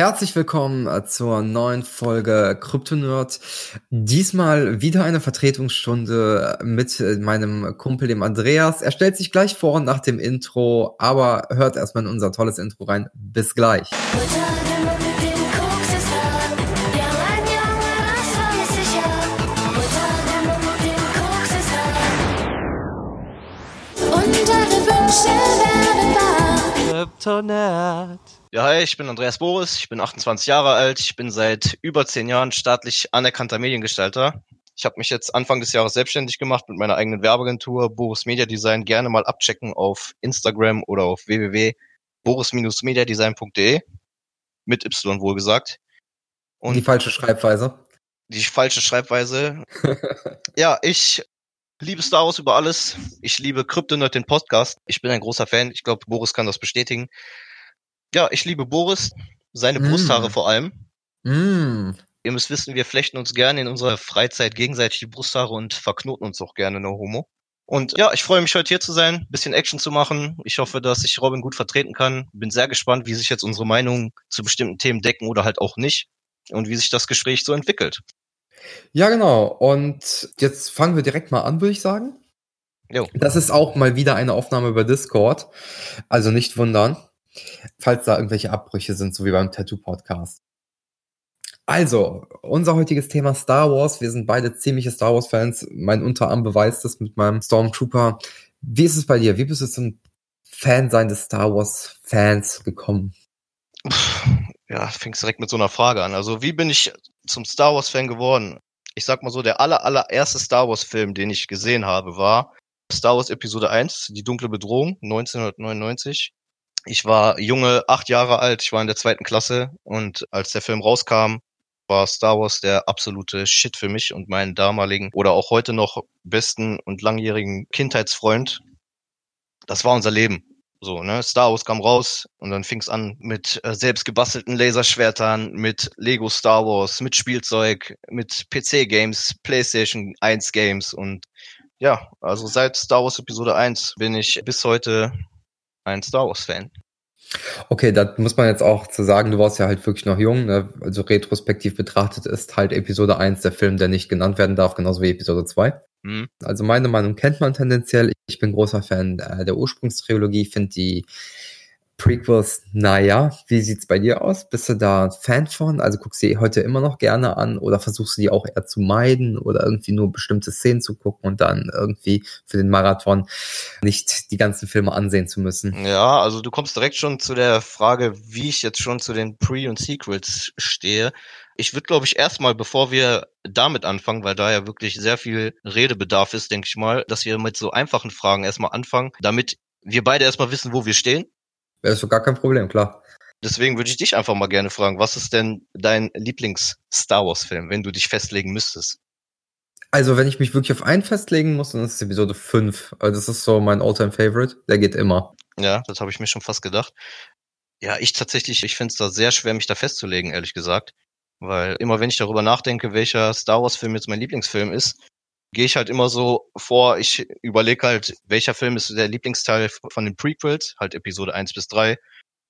Herzlich willkommen äh, zur neuen Folge Kryptonerd. Diesmal wieder eine Vertretungsstunde mit äh, meinem Kumpel, dem Andreas. Er stellt sich gleich vor nach dem Intro, aber hört erstmal in unser tolles Intro rein. Bis gleich. Kryptonerd. Ja, hi, ich bin Andreas Boris, ich bin 28 Jahre alt, ich bin seit über zehn Jahren staatlich anerkannter Mediengestalter. Ich habe mich jetzt Anfang des Jahres selbstständig gemacht mit meiner eigenen Werbeagentur Boris Media Design. Gerne mal abchecken auf Instagram oder auf www.boris-mediadesign.de mit Y wohlgesagt. Und die falsche Schreibweise. Die falsche Schreibweise. ja, ich liebe Star Wars über alles. Ich liebe Kryptonerd den Podcast. Ich bin ein großer Fan. Ich glaube, Boris kann das bestätigen. Ja, ich liebe Boris, seine mm. Brusthaare vor allem. Mm. Ihr müsst wissen, wir flechten uns gerne in unserer Freizeit gegenseitig die Brusthaare und verknoten uns auch gerne, no homo. Und ja, ich freue mich heute hier zu sein, bisschen Action zu machen. Ich hoffe, dass ich Robin gut vertreten kann. Bin sehr gespannt, wie sich jetzt unsere Meinungen zu bestimmten Themen decken oder halt auch nicht und wie sich das Gespräch so entwickelt. Ja, genau. Und jetzt fangen wir direkt mal an, würde ich sagen. Jo. Das ist auch mal wieder eine Aufnahme über Discord. Also nicht wundern falls da irgendwelche Abbrüche sind, so wie beim Tattoo-Podcast. Also, unser heutiges Thema Star Wars. Wir sind beide ziemliche Star Wars-Fans. Mein Unterarm beweist es mit meinem Stormtrooper. Wie ist es bei dir? Wie bist du zum Fansein des Star Wars-Fans gekommen? Ja, fängst direkt mit so einer Frage an. Also, wie bin ich zum Star Wars-Fan geworden? Ich sag mal so, der aller, allererste Star Wars-Film, den ich gesehen habe, war Star Wars Episode 1, Die dunkle Bedrohung, 1999 ich war junge, acht Jahre alt, ich war in der zweiten Klasse und als der Film rauskam, war Star Wars der absolute Shit für mich und meinen damaligen oder auch heute noch besten und langjährigen Kindheitsfreund. Das war unser Leben. So, ne? Star Wars kam raus und dann fing es an mit äh, selbst gebastelten Laserschwertern, mit Lego Star Wars, mit Spielzeug, mit PC-Games, PlayStation 1 Games und ja, also seit Star Wars Episode 1 bin ich bis heute ein Star Wars-Fan. Okay, da muss man jetzt auch zu sagen, du warst ja halt wirklich noch jung, ne? also retrospektiv betrachtet ist halt Episode 1 der Film, der nicht genannt werden darf, genauso wie Episode 2. Mhm. Also meine Meinung kennt man tendenziell. Ich bin großer Fan der Ursprungstrilogie, finde die Prequels, naja, wie sieht's bei dir aus? Bist du da Fan von? Also guckst du die heute immer noch gerne an oder versuchst du die auch eher zu meiden oder irgendwie nur bestimmte Szenen zu gucken und dann irgendwie für den Marathon nicht die ganzen Filme ansehen zu müssen? Ja, also du kommst direkt schon zu der Frage, wie ich jetzt schon zu den Pre- und Sequels stehe. Ich würde, glaube ich, erstmal, bevor wir damit anfangen, weil da ja wirklich sehr viel Redebedarf ist, denke ich mal, dass wir mit so einfachen Fragen erstmal anfangen, damit wir beide erstmal wissen, wo wir stehen Wäre so gar kein Problem, klar. Deswegen würde ich dich einfach mal gerne fragen, was ist denn dein Lieblings-Star Wars-Film, wenn du dich festlegen müsstest? Also, wenn ich mich wirklich auf einen festlegen muss, dann ist es Episode 5. Also, das ist so mein Alltime favorite Der geht immer. Ja, das habe ich mir schon fast gedacht. Ja, ich tatsächlich, ich finde es da sehr schwer, mich da festzulegen, ehrlich gesagt. Weil immer wenn ich darüber nachdenke, welcher Star Wars-Film jetzt mein Lieblingsfilm ist, gehe ich halt immer so vor, ich überlege halt, welcher Film ist der Lieblingsteil von den Prequels, halt Episode 1 bis 3,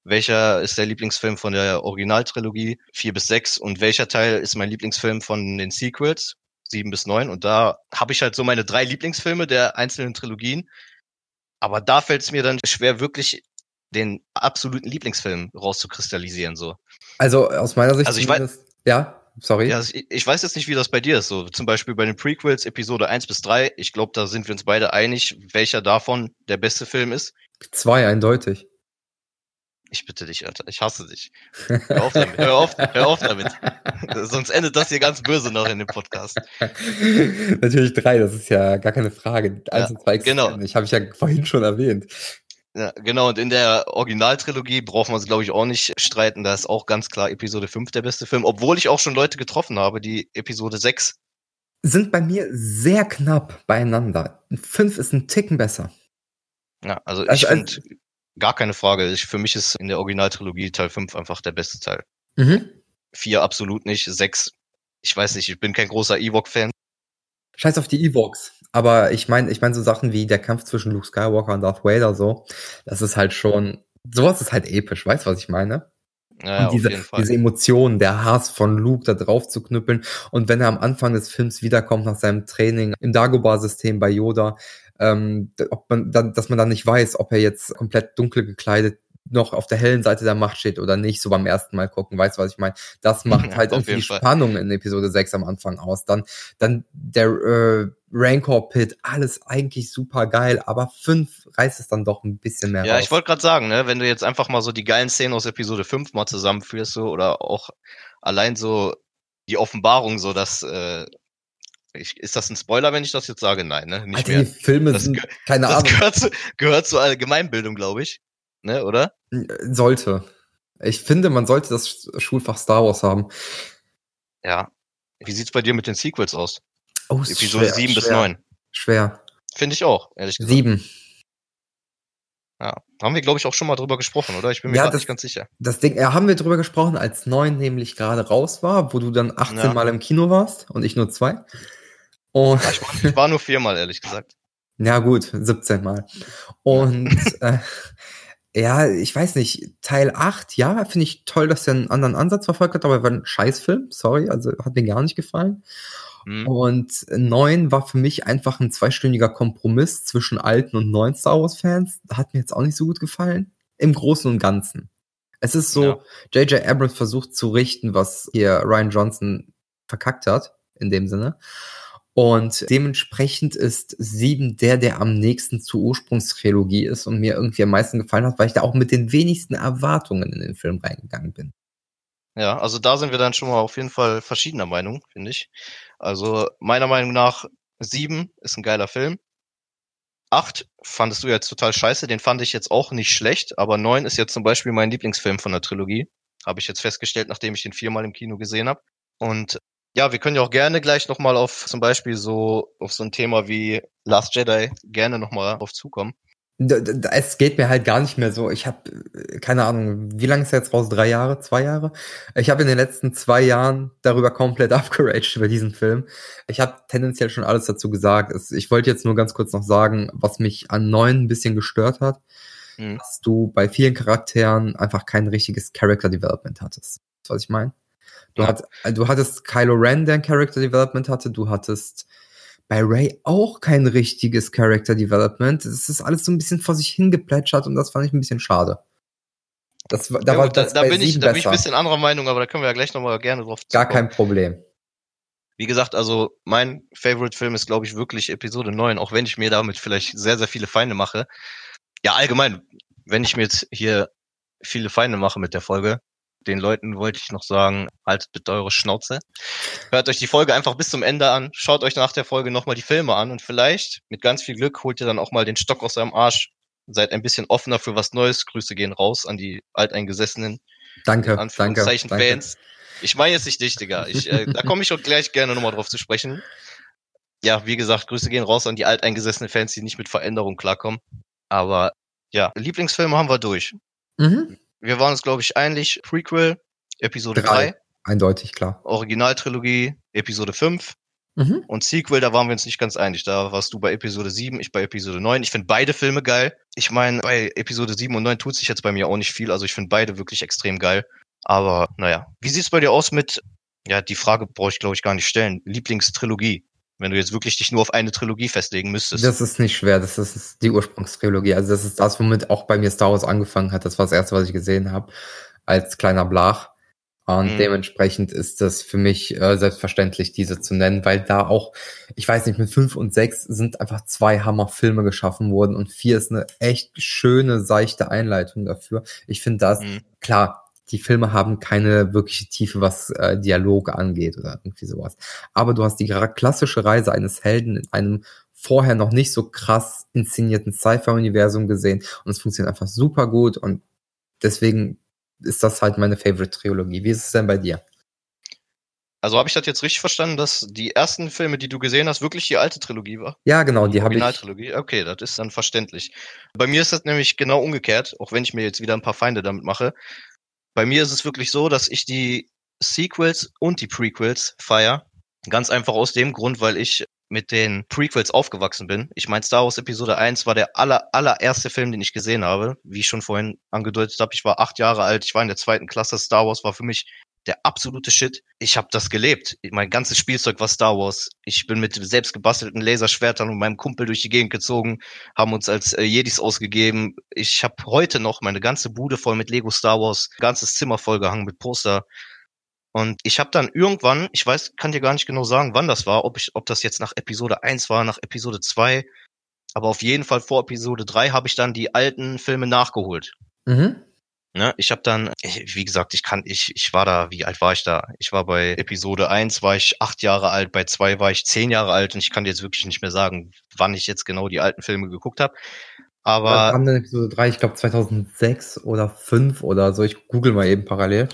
welcher ist der Lieblingsfilm von der Originaltrilogie? 4 bis 6 und welcher Teil ist mein Lieblingsfilm von den Sequels? 7 bis 9 und da habe ich halt so meine drei Lieblingsfilme der einzelnen Trilogien, aber da fällt es mir dann schwer, wirklich den absoluten Lieblingsfilm rauszukristallisieren so. Also aus meiner Sicht also ich weiß, ja sorry. Ja, ich weiß jetzt nicht, wie das bei dir ist. So zum Beispiel bei den Prequels Episode 1 bis 3. Ich glaube, da sind wir uns beide einig, welcher davon der beste Film ist. Zwei eindeutig. Ich bitte dich, Alter. Ich hasse dich. Hör auf damit. Hör auf, hör auf damit. Sonst endet das hier ganz böse noch in dem Podcast. Natürlich drei, das ist ja gar keine Frage. Eins ja, und zwei genau. Ich habe ich ja vorhin schon erwähnt. Ja, genau, und in der Originaltrilogie brauchen wir uns, glaube ich, auch nicht streiten. Da ist auch ganz klar Episode 5 der beste Film, obwohl ich auch schon Leute getroffen habe, die Episode 6. Sind bei mir sehr knapp beieinander. 5 ist ein Ticken besser. Ja, also, also ich finde, also, gar keine Frage. Ich, für mich ist in der Originaltrilogie Teil 5 einfach der beste Teil. Mhm. 4 absolut nicht, 6, ich weiß nicht, ich bin kein großer Ewok-Fan. Scheiß auf die Evox. Aber ich meine, ich meine so Sachen wie der Kampf zwischen Luke Skywalker und Darth Vader so, das ist halt schon, sowas ist halt episch, weißt du, was ich meine? Ja, und diese, diese Emotionen, der Hass von Luke da drauf zu knüppeln. Und wenn er am Anfang des Films wiederkommt nach seinem Training im Dagobah-System bei Yoda, ähm, ob man dann, dass man dann nicht weiß, ob er jetzt komplett dunkel gekleidet noch auf der hellen Seite der Macht steht oder nicht, so beim ersten Mal gucken, weißt du, was ich meine? Das macht halt irgendwie die Spannung in Episode 6 am Anfang aus. Dann, dann der äh, Rancor Pit, alles eigentlich super geil, aber 5 reißt es dann doch ein bisschen mehr Ja, raus. ich wollte gerade sagen, ne, wenn du jetzt einfach mal so die geilen Szenen aus Episode 5 mal zusammenführst, so, oder auch allein so die Offenbarung, so dass äh, ich, ist das ein Spoiler, wenn ich das jetzt sage? Nein, ne? Nicht Alter, mehr. Die Filme das, sind, keine das Ahnung. Gehört, zu, gehört zur Allgemeinbildung, glaube ich ne, oder? Sollte. Ich finde, man sollte das Schulfach Star Wars haben. Ja. Wie sieht's bei dir mit den Sequels aus? Oh, Episode schwer, 7 bis 9. Schwer. Finde ich auch, ehrlich gesagt. 7. Ja, haben wir, glaube ich, auch schon mal drüber gesprochen, oder? Ich bin mir ja, das, nicht ganz sicher. Das Ding, ja, haben wir drüber gesprochen, als 9 nämlich gerade raus war, wo du dann 18 ja. Mal im Kino warst und ich nur zwei. Und ja, ich, war, ich war nur viermal, ehrlich gesagt. Ja, gut, 17 Mal. Und äh, ja, ich weiß nicht, Teil 8, ja, finde ich toll, dass er einen anderen Ansatz verfolgt hat, aber war ein Scheißfilm, sorry, also hat mir gar nicht gefallen. Mhm. Und 9 war für mich einfach ein zweistündiger Kompromiss zwischen alten und neuen Star Wars Fans. Hat mir jetzt auch nicht so gut gefallen. Im Großen und Ganzen. Es ist so, J.J. Ja. Abrams versucht zu richten, was hier Ryan Johnson verkackt hat, in dem Sinne. Und dementsprechend ist sieben der, der am nächsten zur Ursprungstrilogie ist und mir irgendwie am meisten gefallen hat, weil ich da auch mit den wenigsten Erwartungen in den Film reingegangen bin. Ja, also da sind wir dann schon mal auf jeden Fall verschiedener Meinung, finde ich. Also meiner Meinung nach sieben ist ein geiler Film. Acht fandest du jetzt total scheiße, den fand ich jetzt auch nicht schlecht, aber neun ist jetzt zum Beispiel mein Lieblingsfilm von der Trilogie. Habe ich jetzt festgestellt, nachdem ich den viermal im Kino gesehen habe. Und ja, wir können ja auch gerne gleich nochmal auf zum Beispiel so, auf so ein Thema wie Last Jedi gerne nochmal drauf zukommen. Es geht mir halt gar nicht mehr so. Ich habe keine Ahnung, wie lange ist jetzt raus? Drei Jahre, zwei Jahre? Ich habe in den letzten zwei Jahren darüber komplett abgeraged über diesen Film. Ich habe tendenziell schon alles dazu gesagt. Ich wollte jetzt nur ganz kurz noch sagen, was mich an neun ein bisschen gestört hat, mhm. dass du bei vielen Charakteren einfach kein richtiges Character Development hattest. Was ich meine? Du, ja. hat, du hattest Kylo Ren, der ein Character Development hatte. Du hattest bei Ray auch kein richtiges Character Development. Es ist alles so ein bisschen vor sich hingeplätschert und das fand ich ein bisschen schade. Das, da, ja, war das da, da bin ich, da bin ich ein bisschen anderer Meinung, aber da können wir ja gleich nochmal gerne drauf Gar kein Problem. Wie gesagt, also mein Favorite-Film ist, glaube ich, wirklich Episode 9, auch wenn ich mir damit vielleicht sehr, sehr viele Feinde mache. Ja, allgemein, wenn ich mir jetzt hier viele Feinde mache mit der Folge, den Leuten wollte ich noch sagen, haltet bitte eure Schnauze. Hört euch die Folge einfach bis zum Ende an, schaut euch nach der Folge nochmal die Filme an und vielleicht, mit ganz viel Glück, holt ihr dann auch mal den Stock aus eurem Arsch. Seid ein bisschen offener für was Neues. Grüße gehen raus an die alteingesessenen danke, danke, Fans. Ich meine jetzt nicht dich, Digga. Ich, äh, da komme ich auch gleich gerne nochmal drauf zu sprechen. Ja, wie gesagt, Grüße gehen raus an die alteingesessenen Fans, die nicht mit Veränderung klarkommen. Aber ja, Lieblingsfilme haben wir durch. Mhm. Wir waren uns, glaube ich, einig. Prequel, Episode 3. Eindeutig, klar. Originaltrilogie, Episode 5. Mhm. Und Sequel, da waren wir uns nicht ganz einig. Da warst du bei Episode 7, ich bei Episode 9. Ich finde beide Filme geil. Ich meine, bei Episode 7 und 9 tut sich jetzt bei mir auch nicht viel. Also ich finde beide wirklich extrem geil. Aber naja. Wie sieht's bei dir aus mit, ja, die Frage brauche ich, glaube ich, gar nicht stellen. Lieblingstrilogie. Wenn du jetzt wirklich dich nur auf eine Trilogie festlegen müsstest. Das ist nicht schwer, das ist die Ursprungstrilogie. Also das ist das, womit auch bei mir Star Wars angefangen hat. Das war das erste, was ich gesehen habe, als kleiner Blach. Und mhm. dementsprechend ist das für mich äh, selbstverständlich, diese zu nennen, weil da auch, ich weiß nicht, mit fünf und sechs sind einfach zwei Hammerfilme geschaffen worden und vier ist eine echt schöne, seichte Einleitung dafür. Ich finde das, mhm. klar, die Filme haben keine wirkliche Tiefe, was äh, Dialoge angeht oder irgendwie sowas. Aber du hast die klassische Reise eines Helden in einem vorher noch nicht so krass inszenierten Sci-Fi-Universum gesehen und es funktioniert einfach super gut und deswegen ist das halt meine Favorite-Trilogie. Wie ist es denn bei dir? Also habe ich das jetzt richtig verstanden, dass die ersten Filme, die du gesehen hast, wirklich die alte Trilogie war? Ja, genau, die, die habe ich. Originaltrilogie. Okay, das ist dann verständlich. Bei mir ist das nämlich genau umgekehrt, auch wenn ich mir jetzt wieder ein paar Feinde damit mache. Bei mir ist es wirklich so, dass ich die Sequels und die Prequels feier. Ganz einfach aus dem Grund, weil ich mit den Prequels aufgewachsen bin. Ich meine, Star Wars Episode 1 war der aller, allererste Film, den ich gesehen habe. Wie ich schon vorhin angedeutet habe, ich war acht Jahre alt, ich war in der zweiten Klasse. Star Wars war für mich der absolute Shit. Ich habe das gelebt. Mein ganzes Spielzeug war Star Wars. Ich bin mit selbst gebastelten Laserschwertern und meinem Kumpel durch die Gegend gezogen, haben uns als äh, Jedis ausgegeben. Ich habe heute noch meine ganze Bude voll mit Lego Star Wars, ganzes Zimmer voll gehangen mit Poster. Und ich habe dann irgendwann, ich weiß, kann dir gar nicht genau sagen, wann das war, ob ich, ob das jetzt nach Episode 1 war, nach Episode 2, aber auf jeden Fall vor Episode 3 habe ich dann die alten Filme nachgeholt. Mhm. Ne, ich habe dann, wie gesagt, ich kann, ich, ich war da, wie alt war ich da? Ich war bei Episode 1 war ich acht Jahre alt, bei 2 war ich zehn Jahre alt und ich kann jetzt wirklich nicht mehr sagen, wann ich jetzt genau die alten Filme geguckt habe. Aber. Was haben denn Episode 3, ich glaube 2006 oder 5 oder so, ich google mal eben parallel.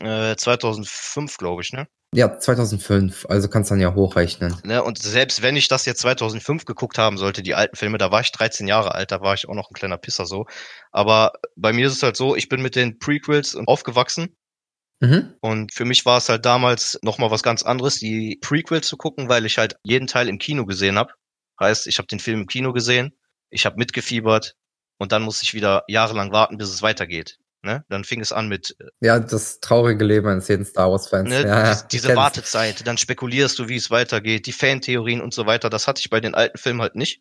Äh, 2005, glaube ich, ne? Ja, 2005, also kannst dann ja hochrechnen. Ne, und selbst wenn ich das jetzt 2005 geguckt haben sollte, die alten Filme, da war ich 13 Jahre alt, da war ich auch noch ein kleiner Pisser so. Aber bei mir ist es halt so, ich bin mit den Prequels aufgewachsen. Mhm. Und für mich war es halt damals nochmal was ganz anderes, die Prequels zu gucken, weil ich halt jeden Teil im Kino gesehen habe. Heißt, ich habe den Film im Kino gesehen, ich habe mitgefiebert und dann muss ich wieder jahrelang warten, bis es weitergeht. Ne? Dann fing es an mit. Äh, ja, das traurige Leben eines jeden Star Wars-Fans. Ne? Ja, diese, diese Wartezeit, dann spekulierst du, wie es weitergeht, die Fantheorien und so weiter. Das hatte ich bei den alten Filmen halt nicht.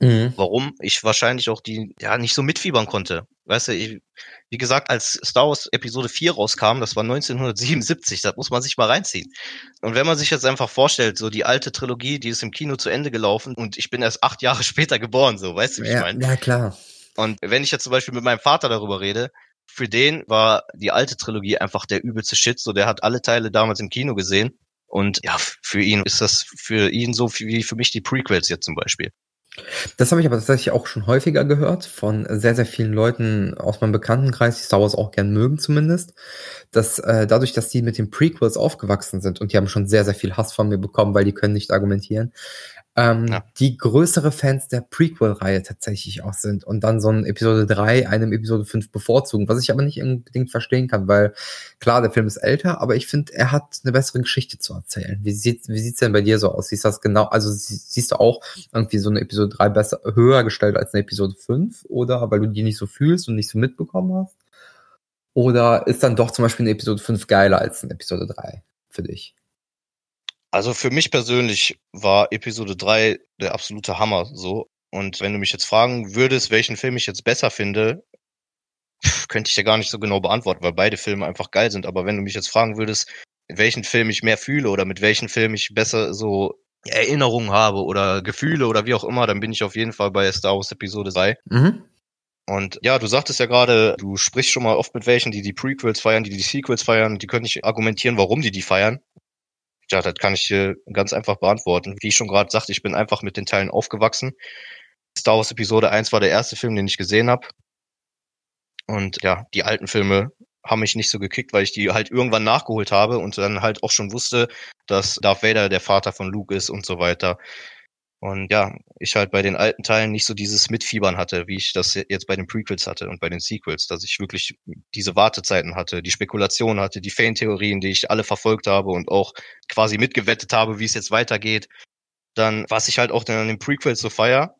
Mhm. Warum? Ich wahrscheinlich auch die, ja, nicht so mitfiebern konnte. Weißt du, ich, wie gesagt, als Star Wars Episode 4 rauskam, das war 1977, das muss man sich mal reinziehen. Und wenn man sich jetzt einfach vorstellt, so die alte Trilogie, die ist im Kino zu Ende gelaufen und ich bin erst acht Jahre später geboren, so, weißt du, wie ja, ich meine? Ja, klar. Und wenn ich jetzt zum Beispiel mit meinem Vater darüber rede, für den war die alte Trilogie einfach der übelste Shit. So, der hat alle Teile damals im Kino gesehen. Und ja, für ihn ist das für ihn so wie für mich die Prequels jetzt zum Beispiel. Das habe ich aber tatsächlich auch schon häufiger gehört von sehr, sehr vielen Leuten aus meinem Bekanntenkreis, die Star Wars auch gern mögen zumindest, dass äh, dadurch, dass die mit den Prequels aufgewachsen sind und die haben schon sehr, sehr viel Hass von mir bekommen, weil die können nicht argumentieren, ähm, ja. die größere Fans der Prequel-Reihe tatsächlich auch sind und dann so ein Episode 3 einem Episode 5 bevorzugen, was ich aber nicht unbedingt verstehen kann, weil klar, der Film ist älter, aber ich finde, er hat eine bessere Geschichte zu erzählen. Wie sieht wie sieht's denn bei dir so aus? Siehst du das genau, also siehst du auch irgendwie so eine Episode 3 besser, höher gestellt als eine Episode 5 oder weil du die nicht so fühlst und nicht so mitbekommen hast? Oder ist dann doch zum Beispiel eine Episode 5 geiler als eine Episode 3 für dich? Also für mich persönlich war Episode 3 der absolute Hammer so. Und wenn du mich jetzt fragen würdest, welchen Film ich jetzt besser finde, könnte ich ja gar nicht so genau beantworten, weil beide Filme einfach geil sind. Aber wenn du mich jetzt fragen würdest, welchen Film ich mehr fühle oder mit welchen Film ich besser so Erinnerungen habe oder Gefühle oder wie auch immer, dann bin ich auf jeden Fall bei Star Wars Episode 3. Mhm. Und ja, du sagtest ja gerade, du sprichst schon mal oft mit welchen, die die Prequels feiern, die die Sequels feiern, die können nicht argumentieren, warum die die feiern. Ja, das kann ich dir ganz einfach beantworten. Wie ich schon gerade sagte, ich bin einfach mit den Teilen aufgewachsen. Star Wars Episode 1 war der erste Film, den ich gesehen habe. Und ja, die alten Filme haben mich nicht so gekickt, weil ich die halt irgendwann nachgeholt habe und dann halt auch schon wusste, dass Darth Vader der Vater von Luke ist und so weiter. Und ja, ich halt bei den alten Teilen nicht so dieses Mitfiebern hatte, wie ich das jetzt bei den Prequels hatte und bei den Sequels, dass ich wirklich diese Wartezeiten hatte, die Spekulation hatte, die Fan-Theorien, die ich alle verfolgt habe und auch quasi mitgewettet habe, wie es jetzt weitergeht. Dann, was ich halt auch dann an den Prequels so feier,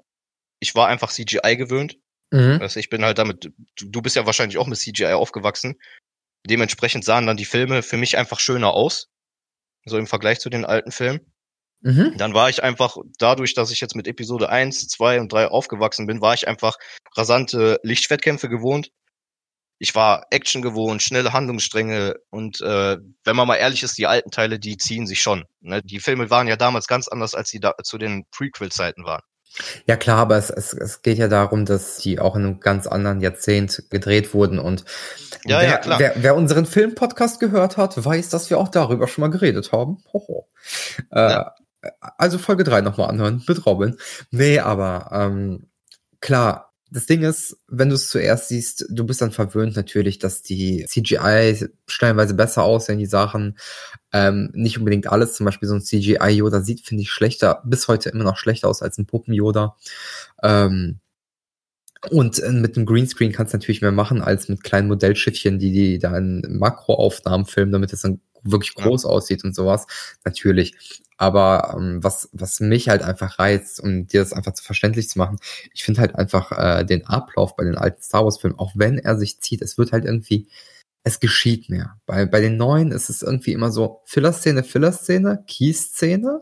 ich war einfach CGI gewöhnt. Mhm. Also ich bin halt damit, du bist ja wahrscheinlich auch mit CGI aufgewachsen. Dementsprechend sahen dann die Filme für mich einfach schöner aus. So im Vergleich zu den alten Filmen. Mhm. Dann war ich einfach, dadurch, dass ich jetzt mit Episode 1, 2 und 3 aufgewachsen bin, war ich einfach rasante Lichtwettkämpfe gewohnt. Ich war Action gewohnt, schnelle Handlungsstränge und äh, wenn man mal ehrlich ist, die alten Teile, die ziehen sich schon. Ne? Die Filme waren ja damals ganz anders, als sie da zu den Prequel-Zeiten waren. Ja klar, aber es, es, es geht ja darum, dass die auch in einem ganz anderen Jahrzehnt gedreht wurden und ja, wer, ja, klar. Wer, wer unseren Film-Podcast gehört hat, weiß, dass wir auch darüber schon mal geredet haben. Hoho. Äh, ja. Also Folge 3 nochmal anhören mit Robin. Nee, aber ähm, klar, das Ding ist, wenn du es zuerst siehst, du bist dann verwöhnt natürlich, dass die CGI stellenweise besser aussehen, die Sachen. Ähm, nicht unbedingt alles, zum Beispiel so ein CGI-Yoda sieht, finde ich, schlechter, bis heute immer noch schlechter aus als ein Puppen-Yoda. Ähm, und äh, mit dem Greenscreen kannst du natürlich mehr machen als mit kleinen Modellschiffchen, die die da in Makroaufnahmen filmen, damit es dann wirklich groß ja. aussieht und sowas. Natürlich. Aber ähm, was, was mich halt einfach reizt, um dir das einfach zu verständlich zu machen, ich finde halt einfach äh, den Ablauf bei den alten Star Wars-Filmen, auch wenn er sich zieht, es wird halt irgendwie, es geschieht mehr. Bei, bei den neuen ist es irgendwie immer so Filler-Szene, Filler-Szene, Key-Szene.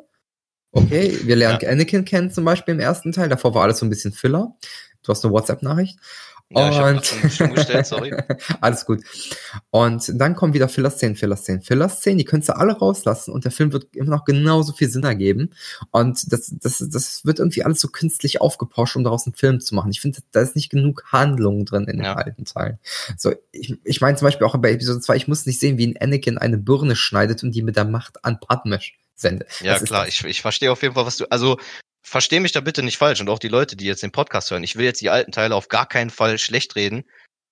Okay, wir lernen ja. Anakin kennen zum Beispiel im ersten Teil, davor war alles so ein bisschen Filler. Du hast eine WhatsApp-Nachricht. Ja, und gestellt, sorry. alles gut. Und dann kommen wieder Filler-Szenen, Filler-Szenen, Filler-Szenen. Die könntest du alle rauslassen und der Film wird immer noch genauso viel Sinn ergeben. Und das, das, das wird irgendwie alles so künstlich aufgepauscht, um daraus einen Film zu machen. Ich finde, da ist nicht genug Handlung drin in den ja. alten Teilen. So, ich, ich meine zum Beispiel auch bei Episode 2, ich muss nicht sehen, wie ein Anakin eine Birne schneidet und die mit der Macht an Padmesh sendet. Ja, klar, ich, ich verstehe auf jeden Fall, was du, also verstehe mich da bitte nicht falsch und auch die Leute, die jetzt den Podcast hören. Ich will jetzt die alten Teile auf gar keinen Fall schlecht reden.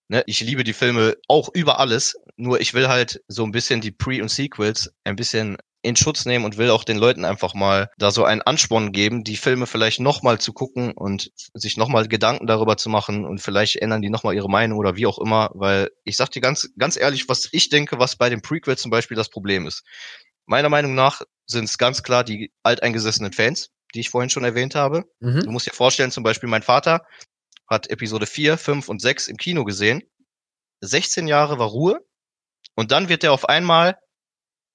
Ne, ich liebe die Filme auch über alles, nur ich will halt so ein bisschen die Pre- und Sequels ein bisschen in Schutz nehmen und will auch den Leuten einfach mal da so einen Ansporn geben, die Filme vielleicht nochmal zu gucken und sich nochmal Gedanken darüber zu machen und vielleicht ändern die nochmal ihre Meinung oder wie auch immer, weil ich sag dir ganz, ganz ehrlich, was ich denke, was bei dem Prequel zum Beispiel das Problem ist. Meiner Meinung nach sind es ganz klar die alteingesessenen Fans, die ich vorhin schon erwähnt habe. Mhm. Du musst dir vorstellen, zum Beispiel mein Vater hat Episode 4, 5 und 6 im Kino gesehen. 16 Jahre war Ruhe und dann wird er auf einmal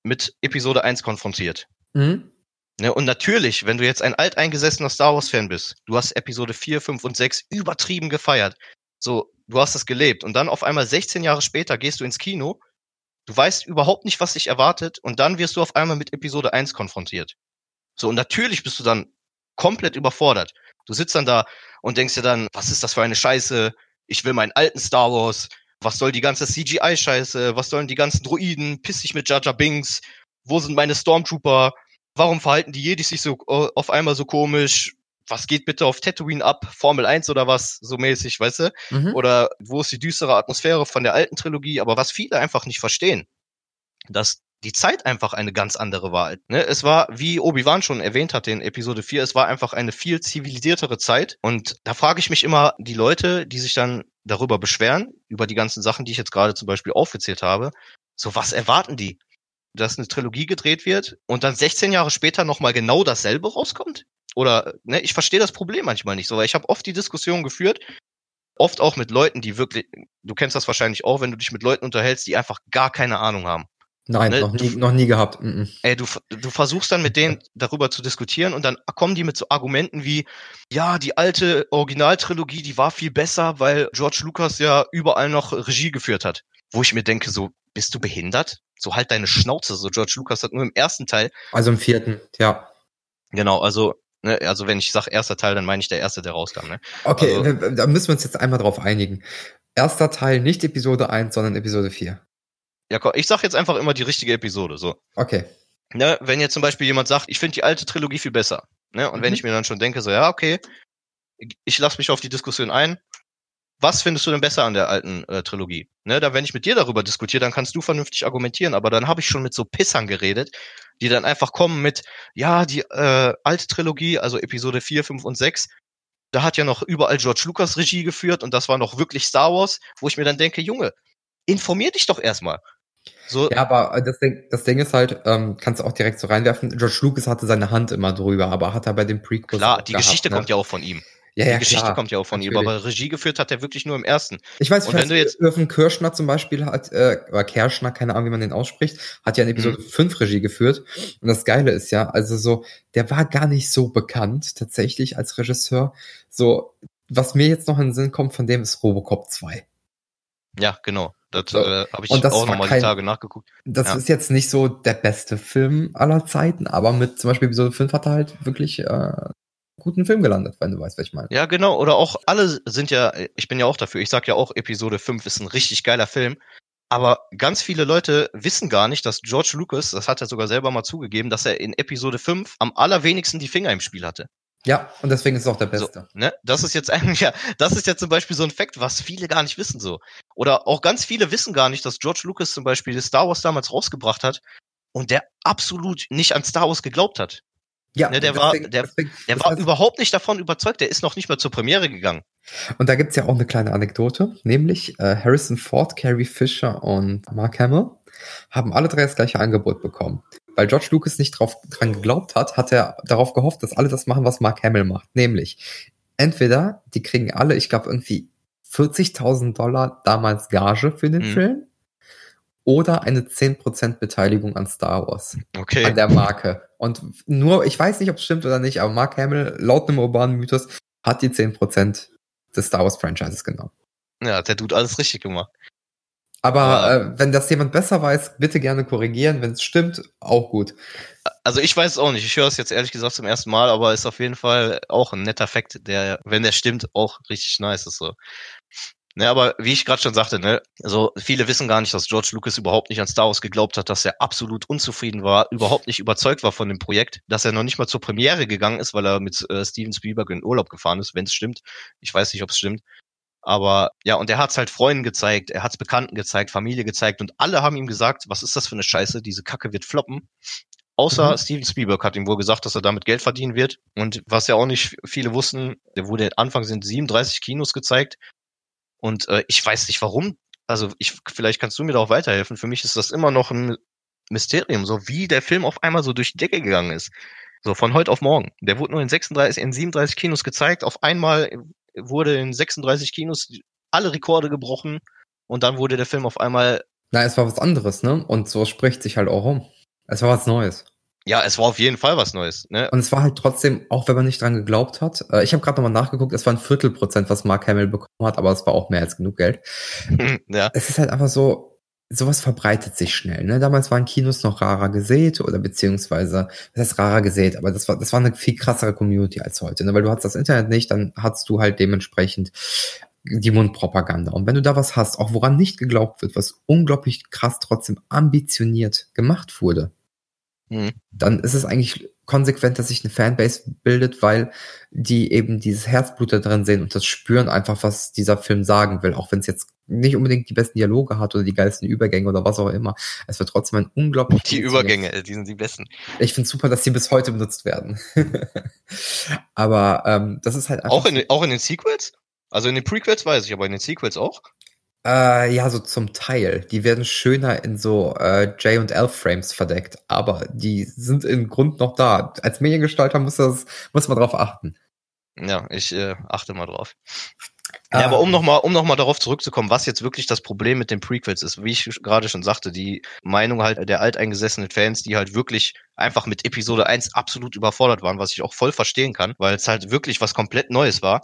mit Episode 1 konfrontiert. Mhm. Ne, und natürlich, wenn du jetzt ein alteingesessener Star Wars-Fan bist, du hast Episode 4, 5 und 6 übertrieben gefeiert. So, du hast es gelebt. Und dann auf einmal 16 Jahre später gehst du ins Kino, du weißt überhaupt nicht, was dich erwartet, und dann wirst du auf einmal mit Episode 1 konfrontiert. So, und natürlich bist du dann komplett überfordert. Du sitzt dann da und denkst dir dann, was ist das für eine Scheiße? Ich will meinen alten Star Wars. Was soll die ganze CGI-Scheiße? Was sollen die ganzen Droiden? Piss dich mit Jar Binks. Wo sind meine Stormtrooper? Warum verhalten die Jedi sich so uh, auf einmal so komisch? Was geht bitte auf Tatooine ab? Formel 1 oder was? So mäßig, weißt du? Mhm. Oder wo ist die düstere Atmosphäre von der alten Trilogie? Aber was viele einfach nicht verstehen, dass die Zeit einfach eine ganz andere war. Ne? Es war, wie Obi-Wan schon erwähnt hat in Episode 4, es war einfach eine viel zivilisiertere Zeit. Und da frage ich mich immer, die Leute, die sich dann darüber beschweren, über die ganzen Sachen, die ich jetzt gerade zum Beispiel aufgezählt habe, so was erwarten die? Dass eine Trilogie gedreht wird und dann 16 Jahre später nochmal genau dasselbe rauskommt? Oder, ne, ich verstehe das Problem manchmal nicht so, weil ich habe oft die Diskussion geführt, oft auch mit Leuten, die wirklich, du kennst das wahrscheinlich auch, wenn du dich mit Leuten unterhältst, die einfach gar keine Ahnung haben. Nein, ne? noch, nie, noch nie gehabt. Mm -mm. Ey, du, du versuchst dann mit denen darüber zu diskutieren und dann kommen die mit so Argumenten wie, ja, die alte Originaltrilogie, die war viel besser, weil George Lucas ja überall noch Regie geführt hat. Wo ich mir denke, so, bist du behindert? So halt deine Schnauze. So George Lucas hat nur im ersten Teil. Also im vierten, ja. Genau, also Ne, also wenn ich sage erster Teil, dann meine ich der erste, der rauskam. Ne? Okay, also, da müssen wir uns jetzt einmal drauf einigen. Erster Teil, nicht Episode 1, sondern Episode 4. Ja, komm, ich sag jetzt einfach immer die richtige Episode, so. Okay. Ne, wenn jetzt zum Beispiel jemand sagt, ich finde die alte Trilogie viel besser, ne, und mhm. wenn ich mir dann schon denke, so, ja, okay, ich lasse mich auf die Diskussion ein, was findest du denn besser an der alten äh, Trilogie? Ne, da wenn ich mit dir darüber diskutiere, dann kannst du vernünftig argumentieren, aber dann habe ich schon mit so Pissern geredet, die dann einfach kommen mit, ja, die äh, alte Trilogie, also Episode 4, 5 und 6, da hat ja noch überall George Lucas Regie geführt und das war noch wirklich Star Wars, wo ich mir dann denke, Junge, informier dich doch erstmal. So. Ja, aber äh, das Ding, das Ding ist halt, ähm, kannst du auch direkt so reinwerfen. George Lucas hatte seine Hand immer drüber, aber hat er bei dem Prequel. Klar, die gehabt, Geschichte ne? kommt ja auch von ihm. Ja, ja, die Geschichte klar, kommt ja auch von natürlich. ihm, aber Regie geführt hat er wirklich nur im ersten. Ich weiß, und wenn du jetzt Irfen Kirschner zum Beispiel hat, äh, oder Kerschner, keine Ahnung, wie man den ausspricht, hat ja in Episode mhm. 5 Regie geführt. Und das Geile ist ja, also so, der war gar nicht so bekannt tatsächlich als Regisseur. So, was mir jetzt noch in den Sinn kommt von dem ist Robocop 2. Ja, genau. Das so. äh, habe ich auch nochmal die Tage nachgeguckt. Das ja. ist jetzt nicht so der beste Film aller Zeiten, aber mit zum Beispiel Episode 5 hat er halt wirklich äh, guten Film gelandet, wenn du weißt, was ich meine. Ja, genau. Oder auch alle sind ja, ich bin ja auch dafür, ich sag ja auch, Episode 5 ist ein richtig geiler Film. Aber ganz viele Leute wissen gar nicht, dass George Lucas, das hat er sogar selber mal zugegeben, dass er in Episode 5 am allerwenigsten die Finger im Spiel hatte. Ja, und deswegen ist es auch der Beste. So, ne? Das ist jetzt eigentlich, ja, das ist ja zum Beispiel so ein Fakt, was viele gar nicht wissen so. Oder auch ganz viele wissen gar nicht, dass George Lucas zum Beispiel Star Wars damals rausgebracht hat und der absolut nicht an Star Wars geglaubt hat. Ja, ne, der deswegen, war, der, deswegen, der war überhaupt nicht davon überzeugt, der ist noch nicht mal zur Premiere gegangen. Und da gibt's ja auch eine kleine Anekdote, nämlich äh, Harrison Ford, Carrie Fisher und Mark Hamill haben alle drei das gleiche Angebot bekommen. Weil George Lucas nicht drauf, dran geglaubt hat, hat er darauf gehofft, dass alle das machen, was Mark Hamill macht. Nämlich, entweder die kriegen alle, ich glaube, irgendwie 40.000 Dollar damals Gage für den mhm. Film oder eine 10% Beteiligung an Star Wars. Okay. An der Marke. Und nur, ich weiß nicht, ob es stimmt oder nicht, aber Mark Hamill, laut einem urbanen Mythos, hat die 10% des Star Wars Franchises genommen. Ja, der tut alles richtig gemacht. Aber ja. äh, wenn das jemand besser weiß, bitte gerne korrigieren. Wenn es stimmt, auch gut. Also ich weiß es auch nicht. Ich höre es jetzt ehrlich gesagt zum ersten Mal, aber ist auf jeden Fall auch ein netter Fakt, der, wenn der stimmt, auch richtig nice ist. So. Ne, aber wie ich gerade schon sagte, ne, also viele wissen gar nicht, dass George Lucas überhaupt nicht an Star Wars geglaubt hat, dass er absolut unzufrieden war, überhaupt nicht überzeugt war von dem Projekt, dass er noch nicht mal zur Premiere gegangen ist, weil er mit äh, Steven Spielberg in Urlaub gefahren ist, wenn es stimmt. Ich weiß nicht, ob es stimmt. Aber ja, und er hat es halt Freunden gezeigt, er hat es Bekannten gezeigt, Familie gezeigt und alle haben ihm gesagt, was ist das für eine Scheiße, diese Kacke wird floppen. Außer mhm. Steven Spielberg hat ihm wohl gesagt, dass er damit Geld verdienen wird. Und was ja auch nicht viele wussten, der wurde Anfang sind 37 Kinos gezeigt und äh, ich weiß nicht warum. Also ich, vielleicht kannst du mir da auch weiterhelfen. Für mich ist das immer noch ein Mysterium, so wie der Film auf einmal so durch die Decke gegangen ist. So von heute auf morgen. Der wurde nur in 36, in 37 Kinos gezeigt. Auf einmal wurde in 36 Kinos alle Rekorde gebrochen und dann wurde der Film auf einmal. Na, es war was anderes, ne? Und so spricht sich halt auch um. Es war was Neues. Ja, es war auf jeden Fall was Neues. Ne? Und es war halt trotzdem, auch wenn man nicht dran geglaubt hat, äh, ich habe gerade nochmal nachgeguckt, es war ein Viertelprozent, was Mark Hamill bekommen hat, aber es war auch mehr als genug Geld. ja. Es ist halt einfach so, sowas verbreitet sich schnell. Ne? Damals waren Kinos noch rarer gesät oder beziehungsweise, das heißt rarer gesät, aber das war, das war eine viel krassere Community als heute. Ne? Weil du hast das Internet nicht, dann hast du halt dementsprechend die Mundpropaganda. Und wenn du da was hast, auch woran nicht geglaubt wird, was unglaublich krass trotzdem ambitioniert gemacht wurde, Mhm. Dann ist es eigentlich konsequent, dass sich eine Fanbase bildet, weil die eben dieses Herzblut da drin sehen und das spüren einfach, was dieser Film sagen will, auch wenn es jetzt nicht unbedingt die besten Dialoge hat oder die geilsten Übergänge oder was auch immer. Es wird trotzdem ein unglaublich. Die Übergänge, die sind die besten. Ich finde super, dass die bis heute benutzt werden. aber ähm, das ist halt einfach. Auch in, auch in den Sequels? Also in den Prequels weiß ich, aber in den Sequels auch? Äh, ja, so zum Teil. Die werden schöner in so äh, J und L Frames verdeckt, aber die sind im Grund noch da. Als Mediengestalter muss das muss man drauf achten. Ja, ich äh, achte mal drauf. Ja, aber um nochmal um noch mal darauf zurückzukommen, was jetzt wirklich das Problem mit den Prequels ist, wie ich gerade schon sagte, die Meinung halt der alteingesessenen Fans, die halt wirklich einfach mit Episode 1 absolut überfordert waren, was ich auch voll verstehen kann, weil es halt wirklich was komplett Neues war.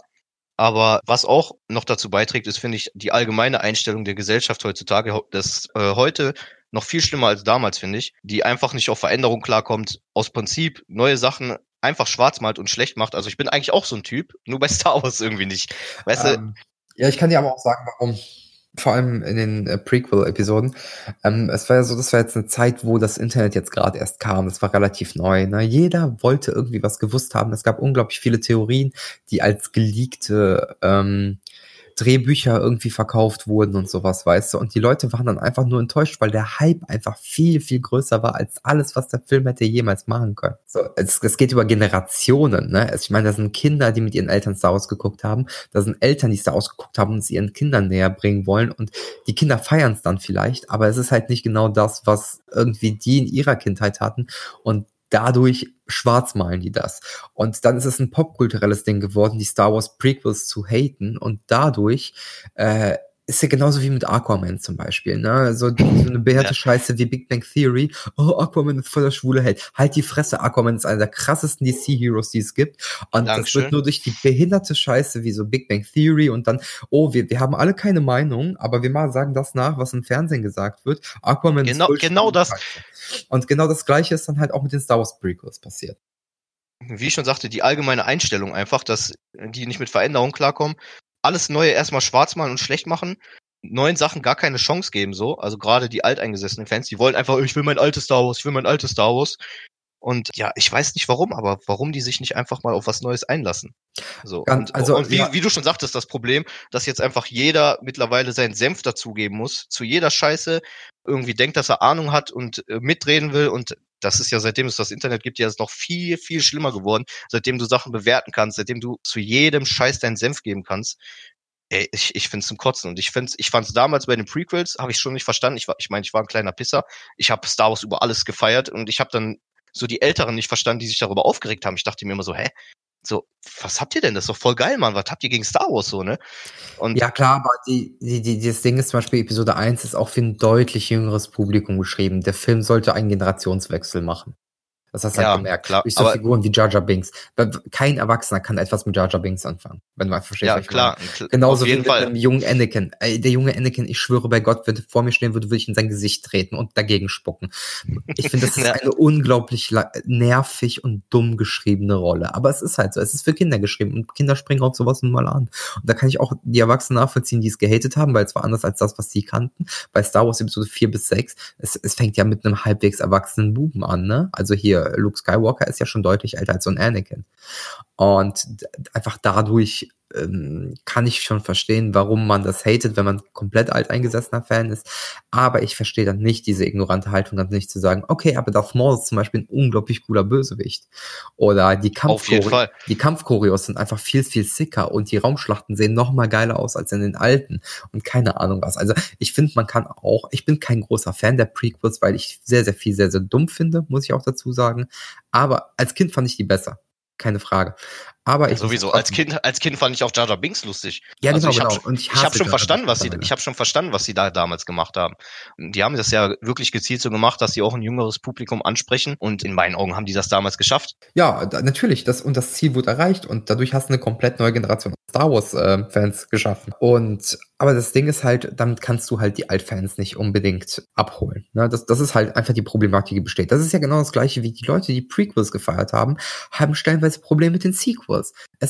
Aber was auch noch dazu beiträgt, ist, finde ich, die allgemeine Einstellung der Gesellschaft heutzutage, das äh, heute noch viel schlimmer als damals, finde ich, die einfach nicht auf Veränderung klarkommt, aus Prinzip neue Sachen einfach schwarz malt und schlecht macht. Also ich bin eigentlich auch so ein Typ, nur bei Star Wars irgendwie nicht. Weißt ähm, du? Ja, ich kann dir aber auch sagen, warum vor allem in den äh, Prequel-Episoden. Ähm, es war ja so, das war jetzt eine Zeit, wo das Internet jetzt gerade erst kam. Das war relativ neu. Ne? Jeder wollte irgendwie was gewusst haben. Es gab unglaublich viele Theorien, die als geleakte ähm, Drehbücher irgendwie verkauft wurden und sowas, weißt du. Und die Leute waren dann einfach nur enttäuscht, weil der Hype einfach viel, viel größer war als alles, was der Film hätte jemals machen können. So, es, es geht über Generationen, ne? Ich meine, da sind Kinder, die mit ihren Eltern Star Wars geguckt haben, da sind Eltern, die Star Wars geguckt haben und es ihren Kindern näher bringen wollen und die Kinder feiern es dann vielleicht, aber es ist halt nicht genau das, was irgendwie die in ihrer Kindheit hatten und dadurch schwarzmalen die das. Und dann ist es ein popkulturelles Ding geworden, die Star Wars Prequels zu haten und dadurch äh, ist ja genauso wie mit Aquaman zum Beispiel, ne? So, so eine behärte ja. Scheiße wie Big Bang Theory. Oh, Aquaman ist voller schwule Held. Halt die Fresse, Aquaman ist einer der krassesten DC-Heroes, die es gibt. Und Dankeschön. das wird nur durch die behinderte Scheiße wie so Big Bang Theory und dann, oh, wir, wir haben alle keine Meinung, aber wir mal sagen das nach, was im Fernsehen gesagt wird. Aquaman genau, ist genau das. Und genau das Gleiche ist dann halt auch mit den Star Wars Prequels passiert wie ich schon sagte, die allgemeine Einstellung einfach, dass die nicht mit Veränderungen klarkommen alles Neue erstmal schwarz machen und schlecht machen, neuen Sachen gar keine Chance geben, so. Also gerade die alteingesessenen Fans, die wollen einfach, ich will mein altes Star Wars, ich will mein altes Star Wars. Und ja, ich weiß nicht warum, aber warum die sich nicht einfach mal auf was Neues einlassen. So. Ganz, und, also, und wie, ja. wie du schon sagtest, das Problem, dass jetzt einfach jeder mittlerweile seinen Senf dazugeben muss, zu jeder Scheiße, irgendwie denkt, dass er Ahnung hat und äh, mitreden will und das ist ja seitdem es das Internet gibt, ja ist noch viel, viel schlimmer geworden, seitdem du Sachen bewerten kannst, seitdem du zu jedem Scheiß deinen Senf geben kannst. Ey, ich, ich find's zum Kotzen und ich find's, ich fand's damals bei den Prequels, habe ich schon nicht verstanden. Ich war, ich meine, ich war ein kleiner Pisser. Ich habe Star Wars über alles gefeiert und ich habe dann so die Älteren nicht verstanden, die sich darüber aufgeregt haben. Ich dachte mir immer so, hä? So, was habt ihr denn? Das ist doch voll geil, Mann. Was habt ihr gegen Star Wars so, ne? Und ja, klar, aber die, die, die, das Ding ist zum Beispiel, Episode 1 ist auch für ein deutlich jüngeres Publikum geschrieben. Der Film sollte einen Generationswechsel machen. Das hast du halt ja, halt gemerkt. Klar, Durch so Figuren wie Jar Jar Binks. Kein Erwachsener kann etwas mit Jar Jar Binks anfangen. Wenn du verstehst. Ja, klar. Meine. Genauso wie mit Fall. einem jungen Anakin. Ey, der junge Anakin, ich schwöre bei Gott, wenn er vor mir stehen würde, würde ich in sein Gesicht treten und dagegen spucken. Ich finde, das ist ja. eine unglaublich nervig und dumm geschriebene Rolle. Aber es ist halt so. Es ist für Kinder geschrieben und Kinder springen auf sowas nun mal an. Und da kann ich auch die Erwachsenen nachvollziehen, die es gehatet haben, weil es war anders als das, was sie kannten. Bei Star Wars Episode 4 bis 6, es, es fängt ja mit einem halbwegs erwachsenen Buben an, ne? Also hier Luke Skywalker ist ja schon deutlich älter als so ein Anakin. Und einfach dadurch ähm, kann ich schon verstehen, warum man das hatet, wenn man komplett alteingesessener Fan ist. Aber ich verstehe dann nicht diese ignorante Haltung, dann nicht zu sagen, okay, aber Darth Maul ist zum Beispiel ein unglaublich cooler Bösewicht. Oder die, Kampfchore die Kampfchoreos sind einfach viel, viel sicker und die Raumschlachten sehen noch mal geiler aus als in den alten und keine Ahnung was. Also ich finde, man kann auch, ich bin kein großer Fan der Prequels, weil ich sehr, sehr viel sehr, sehr dumm finde, muss ich auch dazu sagen. Aber als Kind fand ich die besser keine Frage. Aber ich sowieso als Kind als Kind fand ich auch Jar Jar Binks lustig. Ja, also genau, ich genau. und ich, ich habe schon verstanden, was sie ich habe schon verstanden, was sie da damals gemacht haben. Die haben das ja wirklich gezielt so gemacht, dass sie auch ein jüngeres Publikum ansprechen und in meinen Augen haben die das damals geschafft. Ja, da, natürlich, das und das Ziel wurde erreicht und dadurch hast du eine komplett neue Generation Star Wars äh, Fans geschaffen. Und aber das Ding ist halt, damit kannst du halt die Altfans nicht unbedingt abholen. Ne? Das, das ist halt einfach die Problematik, die besteht. Das ist ja genau das gleiche wie die Leute, die Prequels gefeiert haben, haben stellenweise Probleme mit den Sequels.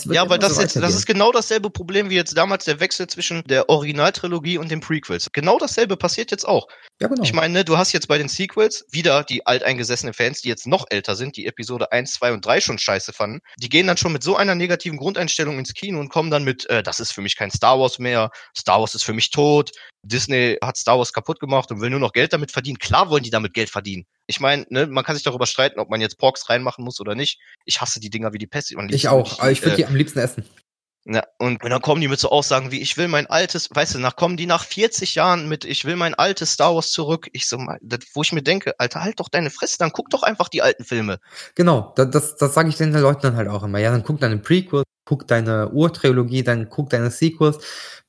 Ja, aber das, so ist, das ist genau dasselbe Problem wie jetzt damals der Wechsel zwischen der Originaltrilogie und den Prequels. Genau dasselbe passiert jetzt auch. Ja, genau. Ich meine, ne, du hast jetzt bei den Sequels wieder die alteingesessenen Fans, die jetzt noch älter sind, die Episode 1, 2 und 3 schon scheiße fanden. Die gehen dann schon mit so einer negativen Grundeinstellung ins Kino und kommen dann mit, äh, das ist für mich kein Star Wars mehr, Star Wars ist für mich tot, Disney hat Star Wars kaputt gemacht und will nur noch Geld damit verdienen. Klar wollen die damit Geld verdienen. Ich meine, ne, man kann sich darüber streiten, ob man jetzt Porks reinmachen muss oder nicht. Ich hasse die Dinger wie die Pest. Ich auch, aber ich würde äh, die am liebsten essen. Ja, und, und dann kommen die mit so Aussagen wie, ich will mein altes, weißt du, nach kommen die nach 40 Jahren mit, ich will mein altes Star Wars zurück. Ich so wo ich mir denke, Alter, halt doch deine Fresse, dann guck doch einfach die alten Filme. Genau, das, das, das sage ich den Leuten dann halt auch immer. Ja, dann guck deine Prequels, guck deine Urtrilogie, dann guck deine Sequels.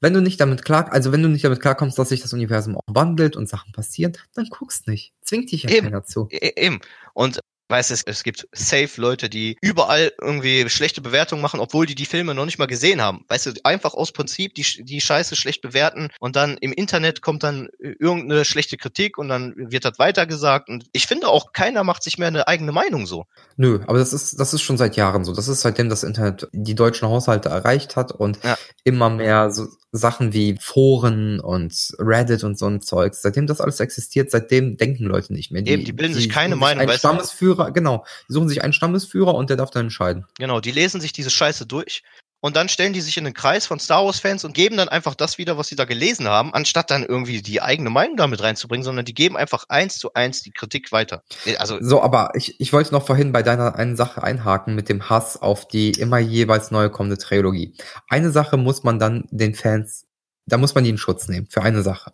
Wenn du nicht damit klar, also wenn du nicht damit klarkommst, dass sich das Universum auch wandelt und Sachen passieren, dann guckst nicht. Zwingt dich ja eben, keiner zu. E-, eben. Und weiß es, es gibt safe Leute, die überall irgendwie schlechte Bewertungen machen, obwohl die die Filme noch nicht mal gesehen haben. Weißt du, einfach aus Prinzip die, die Scheiße schlecht bewerten und dann im Internet kommt dann irgendeine schlechte Kritik und dann wird das weitergesagt und ich finde auch keiner macht sich mehr eine eigene Meinung so. Nö, aber das ist, das ist schon seit Jahren so. Das ist seitdem das Internet die deutschen Haushalte erreicht hat und ja. immer mehr so Sachen wie Foren und Reddit und so ein Zeugs. Seitdem das alles existiert, seitdem denken Leute nicht mehr. Die, Eben, die bilden die sich keine Meinung. Ein Stammesführer, genau. Die suchen sich einen Stammesführer und der darf dann entscheiden. Genau, die lesen sich diese Scheiße durch und dann stellen die sich in den Kreis von Star Wars Fans und geben dann einfach das wieder, was sie da gelesen haben, anstatt dann irgendwie die eigene Meinung damit reinzubringen, sondern die geben einfach eins zu eins die Kritik weiter. Also so, aber ich, ich wollte noch vorhin bei deiner einen Sache einhaken mit dem Hass auf die immer jeweils neu kommende Trilogie. Eine Sache muss man dann den Fans, da muss man die in Schutz nehmen für eine Sache,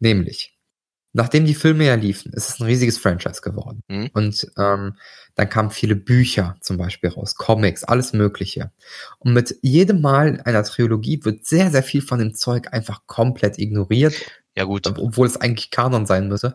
nämlich nachdem die Filme ja liefen, ist es ein riesiges Franchise geworden. Mhm. Und ähm, dann kamen viele Bücher zum Beispiel raus, Comics, alles Mögliche. Und mit jedem Mal einer Trilogie wird sehr, sehr viel von dem Zeug einfach komplett ignoriert. Ja, gut. Obwohl es eigentlich Kanon sein müsse.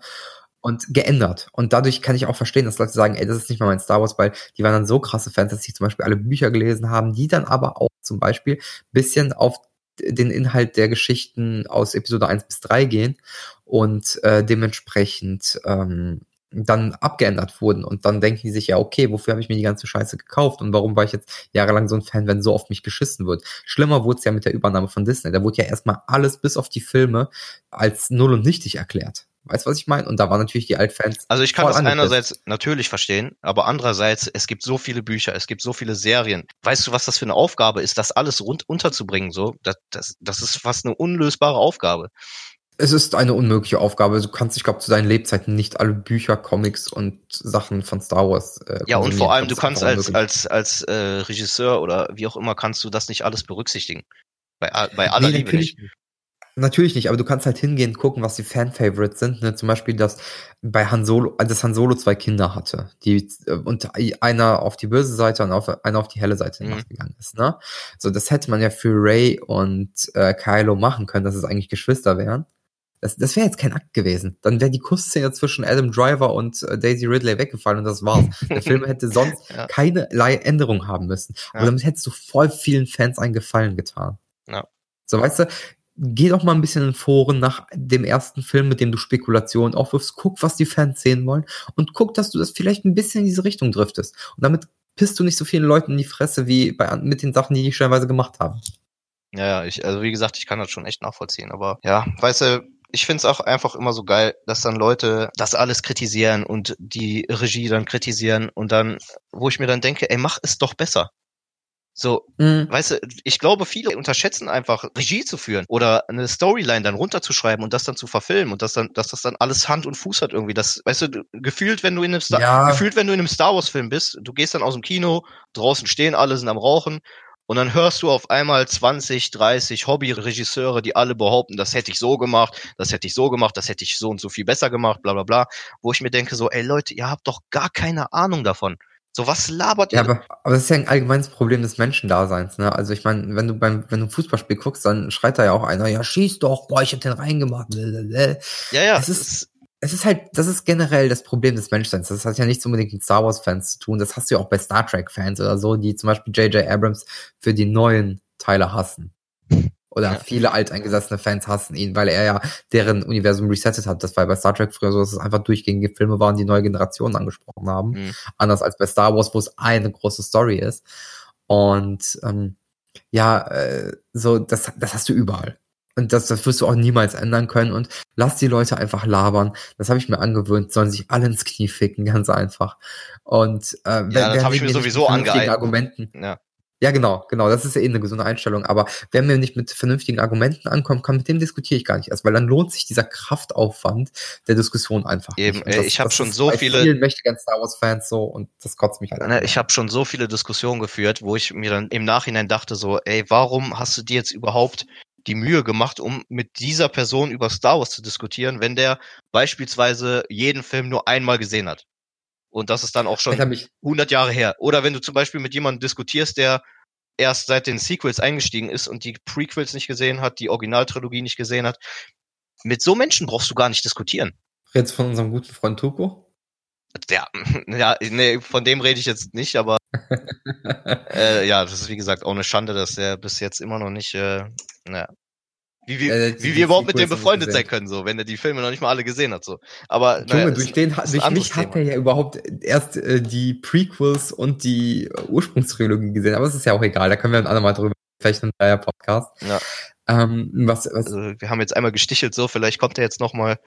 Und geändert. Und dadurch kann ich auch verstehen, dass Leute sagen, ey, das ist nicht mal mein Star Wars, weil die waren dann so krasse Fans, dass sie zum Beispiel alle Bücher gelesen haben, die dann aber auch zum Beispiel bisschen auf den Inhalt der Geschichten aus Episode 1 bis 3 gehen und äh, dementsprechend ähm, dann abgeändert wurden und dann denken die sich ja, okay, wofür habe ich mir die ganze Scheiße gekauft und warum war ich jetzt jahrelang so ein Fan, wenn so oft mich geschissen wird. Schlimmer wurde es ja mit der Übernahme von Disney. Da wurde ja erstmal alles bis auf die Filme als null und nichtig erklärt. Weißt du, was ich meine? Und da waren natürlich die Altfans. Also ich kann das einerseits natürlich verstehen, aber andererseits, es gibt so viele Bücher, es gibt so viele Serien. Weißt du, was das für eine Aufgabe ist, das alles rund unterzubringen? So, das, das, das ist fast eine unlösbare Aufgabe. Es ist eine unmögliche Aufgabe. Du kannst, ich glaube, zu deinen Lebzeiten nicht alle Bücher, Comics und Sachen von Star Wars. Äh, ja, und vor allem, du kannst als, als, als äh, Regisseur oder wie auch immer, kannst du das nicht alles berücksichtigen. Bei, bei aller nee, Liebe nicht. Natürlich nicht, aber du kannst halt hingehen, gucken, was die Fan-Favorites sind. Ne? Zum Beispiel, dass bei Han Solo, äh, dass Han Solo zwei Kinder hatte, die äh, und einer auf die böse Seite und auf, einer auf die helle Seite mhm. gegangen ist. Ne? So, das hätte man ja für Ray und äh, Kylo machen können, dass es eigentlich Geschwister wären. Das, das wäre jetzt kein Akt gewesen. Dann wäre die Kussszene zwischen Adam Driver und äh, Daisy Ridley weggefallen und das war's. Der Film hätte sonst ja. keinerlei Änderung haben müssen. Ja. Aber damit hättest du voll vielen Fans einen Gefallen getan. Ja. So, weißt du, geh doch mal ein bisschen in Foren nach dem ersten Film, mit dem du Spekulationen aufwirfst, guck, was die Fans sehen wollen und guck, dass du das vielleicht ein bisschen in diese Richtung driftest. Und damit pisst du nicht so vielen Leuten in die Fresse wie bei, mit den Sachen, die die stellenweise gemacht haben. Ja, ich, also wie gesagt, ich kann das schon echt nachvollziehen, aber ja, weißt du, ich find's auch einfach immer so geil, dass dann Leute das alles kritisieren und die Regie dann kritisieren und dann, wo ich mir dann denke, ey, mach es doch besser. So, mhm. weißt du, ich glaube, viele unterschätzen einfach, Regie zu führen oder eine Storyline dann runterzuschreiben und das dann zu verfilmen und das dann, dass das dann alles Hand und Fuß hat irgendwie. Das, weißt du, gefühlt, wenn du in einem Star, ja. gefühlt, wenn du in einem Star Wars Film bist, du gehst dann aus dem Kino, draußen stehen alle, sind am Rauchen und dann hörst du auf einmal 20, 30 Hobbyregisseure, die alle behaupten, das hätte ich so gemacht, das hätte ich so gemacht, das hätte ich so und so viel besser gemacht, bla bla bla. Wo ich mir denke, so, ey Leute, ihr habt doch gar keine Ahnung davon. So, was labert ihr? Ja, aber, aber das ist ja ein allgemeines Problem des Menschendaseins, ne? Also ich meine, wenn du beim, wenn du ein Fußballspiel guckst, dann schreit da ja auch einer, ja, schieß doch, boah, ich hab den reingemacht. Blablabla. Ja, ja. Es ist, es ist halt, das ist generell das Problem des Menschseins. Das hat ja nichts unbedingt mit Star Wars-Fans zu tun. Das hast du ja auch bei Star Trek-Fans oder so, die zum Beispiel J.J. Abrams für die neuen Teile hassen. Oder ja. viele alteingesessene Fans hassen ihn, weil er ja deren Universum resettet hat. Das war bei Star Trek früher so, dass es einfach durchgängige Filme waren, die neue Generationen angesprochen haben. Mhm. Anders als bei Star Wars, wo es eine große Story ist. Und ähm, ja, äh, so, das, das hast du überall. Und das, das wirst du auch niemals ändern können. Und lass die Leute einfach labern. Das habe ich mir angewöhnt. Sollen sich alle ins Knie ficken, ganz einfach. Und äh, ja, das habe ich mir sowieso angeeignet. Argumenten. Ja. Ja, genau, genau. Das ist ja eh eine gesunde Einstellung. Aber wer mir nicht mit vernünftigen Argumenten ankommt, kann, mit dem diskutiere ich gar nicht erst, weil dann lohnt sich dieser Kraftaufwand der Diskussion einfach. Eben, nicht. Das, ich habe schon so viele. Vielen mächtigen Star Wars Fans so und das kotzt mich halt. Ne, ich habe schon so viele Diskussionen geführt, wo ich mir dann im Nachhinein dachte so, ey, warum hast du dir jetzt überhaupt die Mühe gemacht, um mit dieser Person über Star Wars zu diskutieren, wenn der beispielsweise jeden Film nur einmal gesehen hat? Und das ist dann auch schon 100 Jahre her. Oder wenn du zum Beispiel mit jemandem diskutierst, der erst seit den Sequels eingestiegen ist und die Prequels nicht gesehen hat, die Originaltrilogie nicht gesehen hat. Mit so Menschen brauchst du gar nicht diskutieren. Redest von unserem guten Freund Tuko? Ja, ja, nee, von dem rede ich jetzt nicht, aber äh, ja, das ist wie gesagt auch eine Schande, dass er bis jetzt immer noch nicht, äh, naja, wie, wie, äh, wie wir überhaupt mit dem befreundet sein können, so, wenn er die Filme noch nicht mal alle gesehen hat, so. Aber Junge, naja, durch den, durch mich Thema. hat er ja überhaupt erst äh, die Prequels und die Ursprungstrilogie gesehen. Aber es ist ja auch egal, da können wir ein andermal drüber vielleicht ein dreier Podcast. Ja. Ähm, was, was also, wir haben jetzt einmal gestichelt, so, vielleicht kommt er jetzt noch mal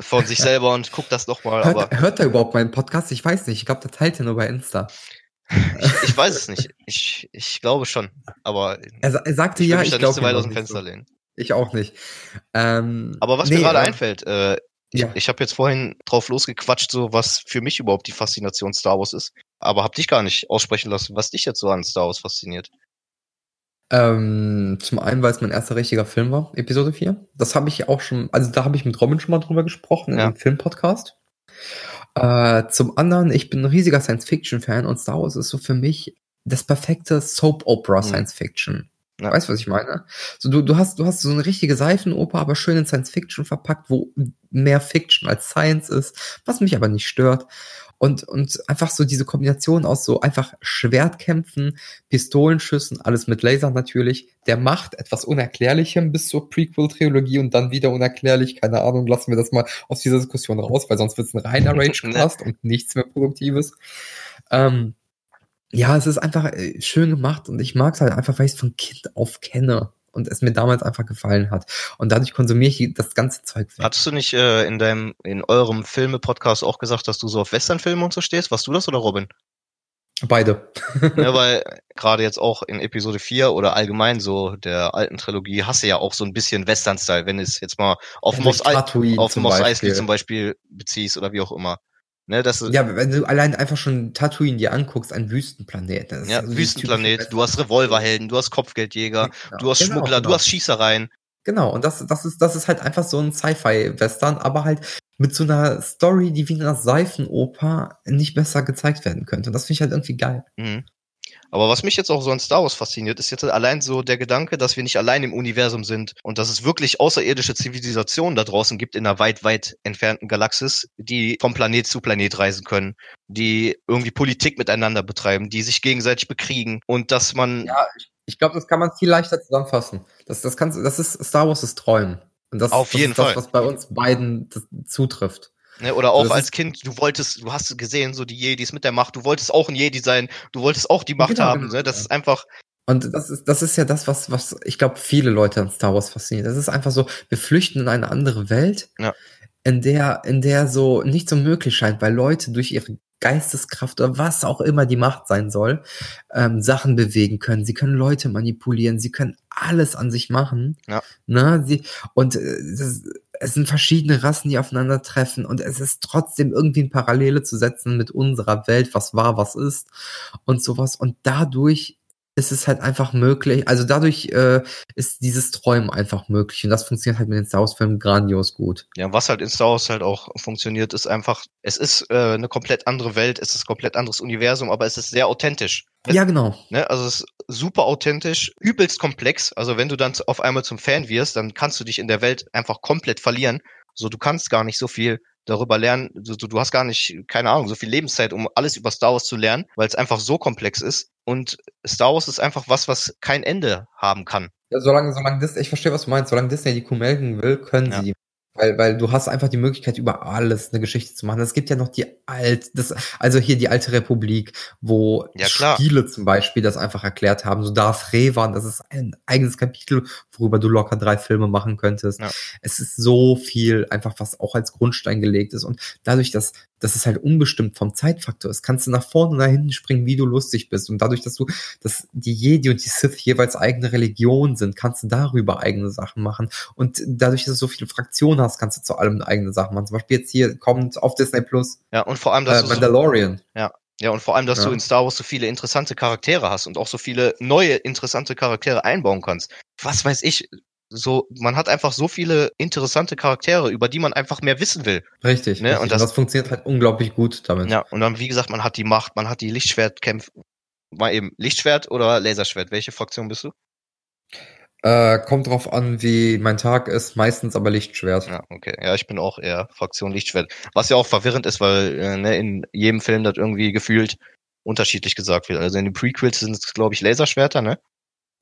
von sich selber und guckt das noch mal. Hört, aber hört er überhaupt meinen Podcast? Ich weiß nicht. Ich glaube, der teilt ja nur bei Insta. Ich, ich, weiß es nicht. Ich, ich glaube schon. Aber er, er sagte ich ja, ich glaube. nicht so weit aus dem Fenster so. lehnen. Ich auch nicht. Ähm, Aber was nee, mir gerade äh, einfällt, äh, ja. ich, ich habe jetzt vorhin drauf losgequatscht, so was für mich überhaupt die Faszination Star Wars ist. Aber hab dich gar nicht aussprechen lassen, was dich jetzt so an Star Wars fasziniert. Ähm, zum einen, weil es mein erster richtiger Film war, Episode 4. Das habe ich auch schon, also da habe ich mit Robin schon mal drüber gesprochen, ja. im Filmpodcast. Äh, zum anderen, ich bin ein riesiger Science-Fiction-Fan und Star Wars ist so für mich das perfekte Soap-Opera-Science-Fiction. Mhm. Ja. Weißt du, was ich meine? So, du, du hast, du hast so eine richtige Seifenoper, aber schön in Science Fiction verpackt, wo mehr Fiction als Science ist, was mich aber nicht stört. Und, und einfach so diese Kombination aus so einfach Schwertkämpfen, Pistolenschüssen, alles mit Laser natürlich, der Macht etwas Unerklärlichem bis zur Prequel-Trilogie und dann wieder unerklärlich, keine Ahnung, lassen wir das mal aus dieser Diskussion raus, weil sonst wird es ein reiner Rage-Cast und nichts mehr Produktives. Ähm, ja, es ist einfach äh, schön gemacht und ich mag es halt einfach, weil ich es von Kind auf kenne und es mir damals einfach gefallen hat. Und dadurch konsumiere ich das ganze Zeug. Weg. Hattest du nicht äh, in deinem, in eurem Filme-Podcast auch gesagt, dass du so auf Western-Filme und so stehst? Warst du das oder Robin? Beide. ja, weil gerade jetzt auch in Episode 4 oder allgemein so der alten Trilogie hast du ja auch so ein bisschen Western-Style, wenn es jetzt mal auf ja, Moss, auf Moss Eisley zum Beispiel beziehst oder wie auch immer. Ne, das ja, wenn du allein einfach schon Tatooine dir anguckst, ein Wüstenplanet. ja, also Wüstenplanet, du hast Revolverhelden, du hast Kopfgeldjäger, genau. du hast genau, Schmuggler, genau. du hast Schießereien. Genau, und das, das ist, das ist halt einfach so ein Sci-Fi-Western, aber halt mit so einer Story, die wie eine Seifenoper nicht besser gezeigt werden könnte. Und das finde ich halt irgendwie geil. Mhm. Aber was mich jetzt auch so an Star Wars fasziniert, ist jetzt allein so der Gedanke, dass wir nicht allein im Universum sind und dass es wirklich außerirdische Zivilisationen da draußen gibt in einer weit, weit entfernten Galaxis, die vom Planet zu Planet reisen können, die irgendwie Politik miteinander betreiben, die sich gegenseitig bekriegen und dass man. Ja, ich, ich glaube, das kann man viel leichter zusammenfassen. Das, das, kannst, das ist Star Wars ist Träumen. Und das, Auf das jeden ist Fall. das, was bei uns beiden zutrifft. Ne, oder auch als Kind, du wolltest, du hast gesehen, so die Jedis mit der Macht, du wolltest auch ein Jedi sein, du wolltest auch die Macht genau, haben. Genau, ne? Das ist einfach. Und das ist, das ist ja das, was, was ich glaube, viele Leute an Star Wars fasziniert. Das ist einfach so, wir flüchten in eine andere Welt, ja. in der, in der so nicht so möglich scheint, weil Leute durch ihre Geisteskraft oder was auch immer die Macht sein soll, ähm, Sachen bewegen können. Sie können Leute manipulieren, sie können alles an sich machen. Ja. Ne? Sie, und äh, das, es sind verschiedene Rassen, die aufeinandertreffen und es ist trotzdem irgendwie in Parallele zu setzen mit unserer Welt, was war, was ist und sowas. Und dadurch ist es halt einfach möglich, also dadurch äh, ist dieses Träumen einfach möglich und das funktioniert halt mit den Star Wars Filmen grandios gut. Ja, was halt in Star Wars halt auch funktioniert, ist einfach, es ist äh, eine komplett andere Welt, es ist ein komplett anderes Universum, aber es ist sehr authentisch. Ja, genau. Ne, also es ist super authentisch, übelst komplex. Also wenn du dann auf einmal zum Fan wirst, dann kannst du dich in der Welt einfach komplett verlieren. So, du kannst gar nicht so viel darüber lernen. Du, du hast gar nicht, keine Ahnung, so viel Lebenszeit, um alles über Star Wars zu lernen, weil es einfach so komplex ist. Und Star Wars ist einfach was, was kein Ende haben kann. Ja, solange, solange Disney, ich verstehe, was du meinst, solange Disney die Kuh melken will, können ja. sie die weil, weil du hast einfach die Möglichkeit, über alles eine Geschichte zu machen. Es gibt ja noch die alt, das, also hier die alte Republik, wo ja, Spiele zum Beispiel das einfach erklärt haben. So Darth Revan, das ist ein eigenes Kapitel, worüber du locker drei Filme machen könntest. Ja. Es ist so viel einfach, was auch als Grundstein gelegt ist. Und dadurch, dass das ist halt unbestimmt vom Zeitfaktor ist, kannst du nach vorne und nach hinten springen, wie du lustig bist. Und dadurch, dass du, dass die Jedi und die Sith jeweils eigene Religion sind, kannst du darüber eigene Sachen machen. Und dadurch, dass du so viele Fraktionen hast, kannst du zu allem eigene Sachen machen. Zum Beispiel jetzt hier kommt auf Disney Plus. Ja, und vor allem, dass äh, Mandalorian. So, ja. Ja, und vor allem, dass ja. du in Star Wars so viele interessante Charaktere hast und auch so viele neue interessante Charaktere einbauen kannst. Was weiß ich, so, man hat einfach so viele interessante Charaktere, über die man einfach mehr wissen will. Richtig. Ne? richtig. Und, das, und das funktioniert halt unglaublich gut damit. Ja, und dann, wie gesagt, man hat die Macht, man hat die Lichtschwertkämpfe. Mal eben, Lichtschwert oder Laserschwert? Welche Fraktion bist du? Äh, kommt drauf an, wie mein Tag ist, meistens aber Lichtschwert. Ja, okay. Ja, ich bin auch eher Fraktion Lichtschwert. Was ja auch verwirrend ist, weil äh, ne, in jedem Film das irgendwie gefühlt unterschiedlich gesagt wird. Also in den Prequels sind es, glaube ich, Laserschwerter, ne?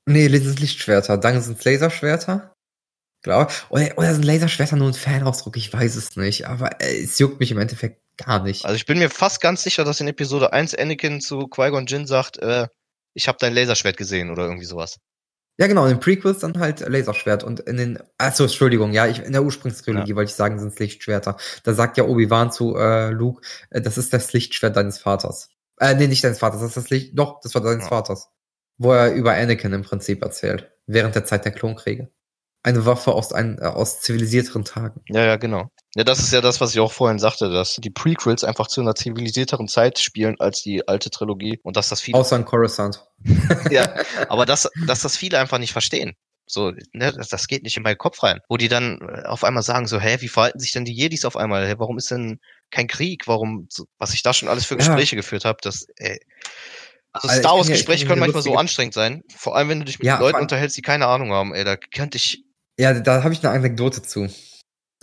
Nee, das sind Lichtschwerter. Dann sind es Laserschwerter. Glaube. Oder, oder sind Laserschwerter nur ein Fanausdruck? Ich weiß es nicht. Aber äh, es juckt mich im Endeffekt gar nicht. Also ich bin mir fast ganz sicher, dass in Episode 1 Anakin zu Qui-Gon Jinn sagt, äh, ich habe dein Laserschwert gesehen oder irgendwie sowas. Ja, genau, in den Prequels dann halt Laserschwert und in den, achso, Entschuldigung, ja, ich, in der Ursprungstrilogie ja. wollte ich sagen, sind es Lichtschwerter. Da sagt ja Obi-Wan zu äh, Luke, äh, das ist das Lichtschwert deines Vaters. Äh, nee, nicht deines Vaters, das ist das Licht, doch, das war deines ja. Vaters wo er über Anakin im Prinzip erzählt, während der Zeit der Klonkriege. Eine Waffe aus, ein, äh, aus zivilisierteren Tagen. Ja, ja, genau. Ja, das ist ja das, was ich auch vorhin sagte, dass die Prequels einfach zu einer zivilisierteren Zeit spielen als die alte Trilogie und dass das viele. Außer in Coruscant. ja, aber dass, dass das viele einfach nicht verstehen. So, ne, das, das geht nicht in meinen Kopf rein. Wo die dann äh, auf einmal sagen so, hä, wie verhalten sich denn die Jedis auf einmal? Hä, warum ist denn kein Krieg? Warum, was ich da schon alles für Gespräche ja. geführt habe, das, ey, also Star Wars Gespräche können manchmal so anstrengend sein. Vor allem, wenn du dich mit ja, Leuten unterhältst, die keine Ahnung haben, ey, da könnte ich. Ja, da habe ich eine Anekdote zu.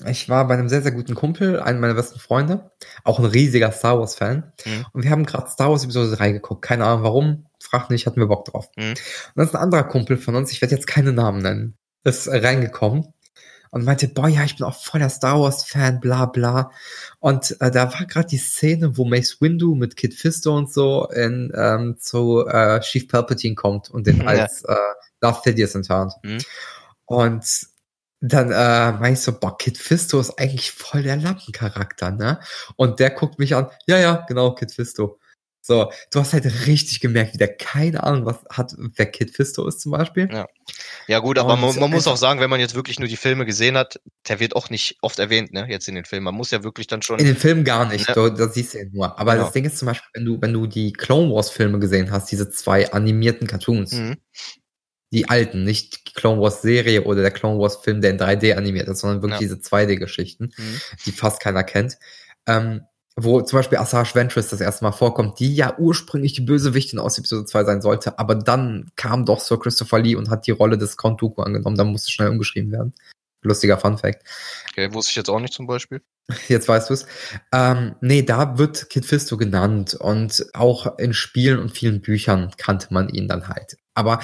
Ich war bei einem sehr, sehr guten Kumpel, einem meiner besten Freunde, auch ein riesiger Star Wars-Fan. Mhm. Und wir haben gerade Star Wars Episode 3 geguckt. Keine Ahnung warum, fragt nicht, hatten wir Bock drauf. Mhm. Und dann ist ein anderer Kumpel von uns, ich werde jetzt keine Namen nennen, ist reingekommen und meinte, boah, ja, ich bin auch voller Star Wars Fan, bla bla. Und äh, da war gerade die Szene, wo Mace Windu mit Kid Fisto und so in, ähm, zu äh, Chief Palpatine kommt und den ja. als äh, Darth Sidious enttarnt. Mhm. Und dann äh, meine ich so, boah, Kid Fisto ist eigentlich voll der Lampencharakter, ne? Und der guckt mich an, ja, ja, genau, Kid Fisto. So, du hast halt richtig gemerkt, wie der keine Ahnung was hat, wer Kid Fisto ist zum Beispiel. Ja, ja gut, aber man, man muss auch sagen, wenn man jetzt wirklich nur die Filme gesehen hat, der wird auch nicht oft erwähnt, ne, jetzt in den Filmen. Man muss ja wirklich dann schon. In den Filmen gar nicht, ne? das siehst du ja nur. Aber genau. das Ding ist zum Beispiel, wenn du, wenn du die Clone Wars Filme gesehen hast, diese zwei animierten Cartoons, mhm. die alten, nicht die Clone Wars Serie oder der Clone Wars Film, der in 3D animiert ist, sondern wirklich ja. diese 2D-Geschichten, mhm. die fast keiner kennt. Ähm, wo zum Beispiel Asajj Ventress das erste Mal vorkommt, die ja ursprünglich die Bösewichtin aus Episode 2 sein sollte, aber dann kam doch Sir Christopher Lee und hat die Rolle des Count Dooku angenommen, dann musste schnell umgeschrieben werden. Lustiger Fun Fact. Okay, wusste ich jetzt auch nicht zum Beispiel. Jetzt weißt du es. Ähm, nee, da wird Kid Fisto genannt und auch in Spielen und vielen Büchern kannte man ihn dann halt. Aber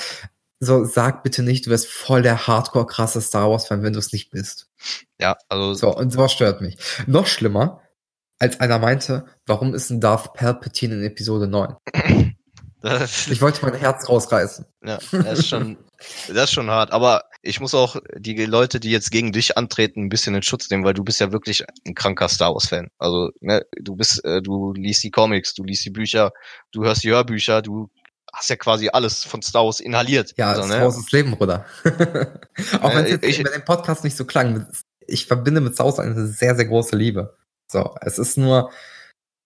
so sag bitte nicht, du wärst voll der hardcore krasse Star Wars Fan, wenn du es nicht bist. Ja, also. So, und sowas stört mich. Noch schlimmer, als einer meinte, warum ist ein Darth Palpatine in Episode 9? ich wollte mein Herz rausreißen. Ja, das ist schon, das ist schon hart. Aber ich muss auch die Leute, die jetzt gegen dich antreten, ein bisschen in Schutz nehmen, weil du bist ja wirklich ein kranker Star Wars Fan. Also, ne, du bist, äh, du liest die Comics, du liest die Bücher, du hörst die Hörbücher, du hast ja quasi alles von Star Wars inhaliert. Ja, also, Star ne? Wars ist Leben, Bruder. auch wenn es jetzt ich, bei dem Podcast nicht so klang, ich verbinde mit Star Wars eine sehr, sehr große Liebe. So, es ist nur,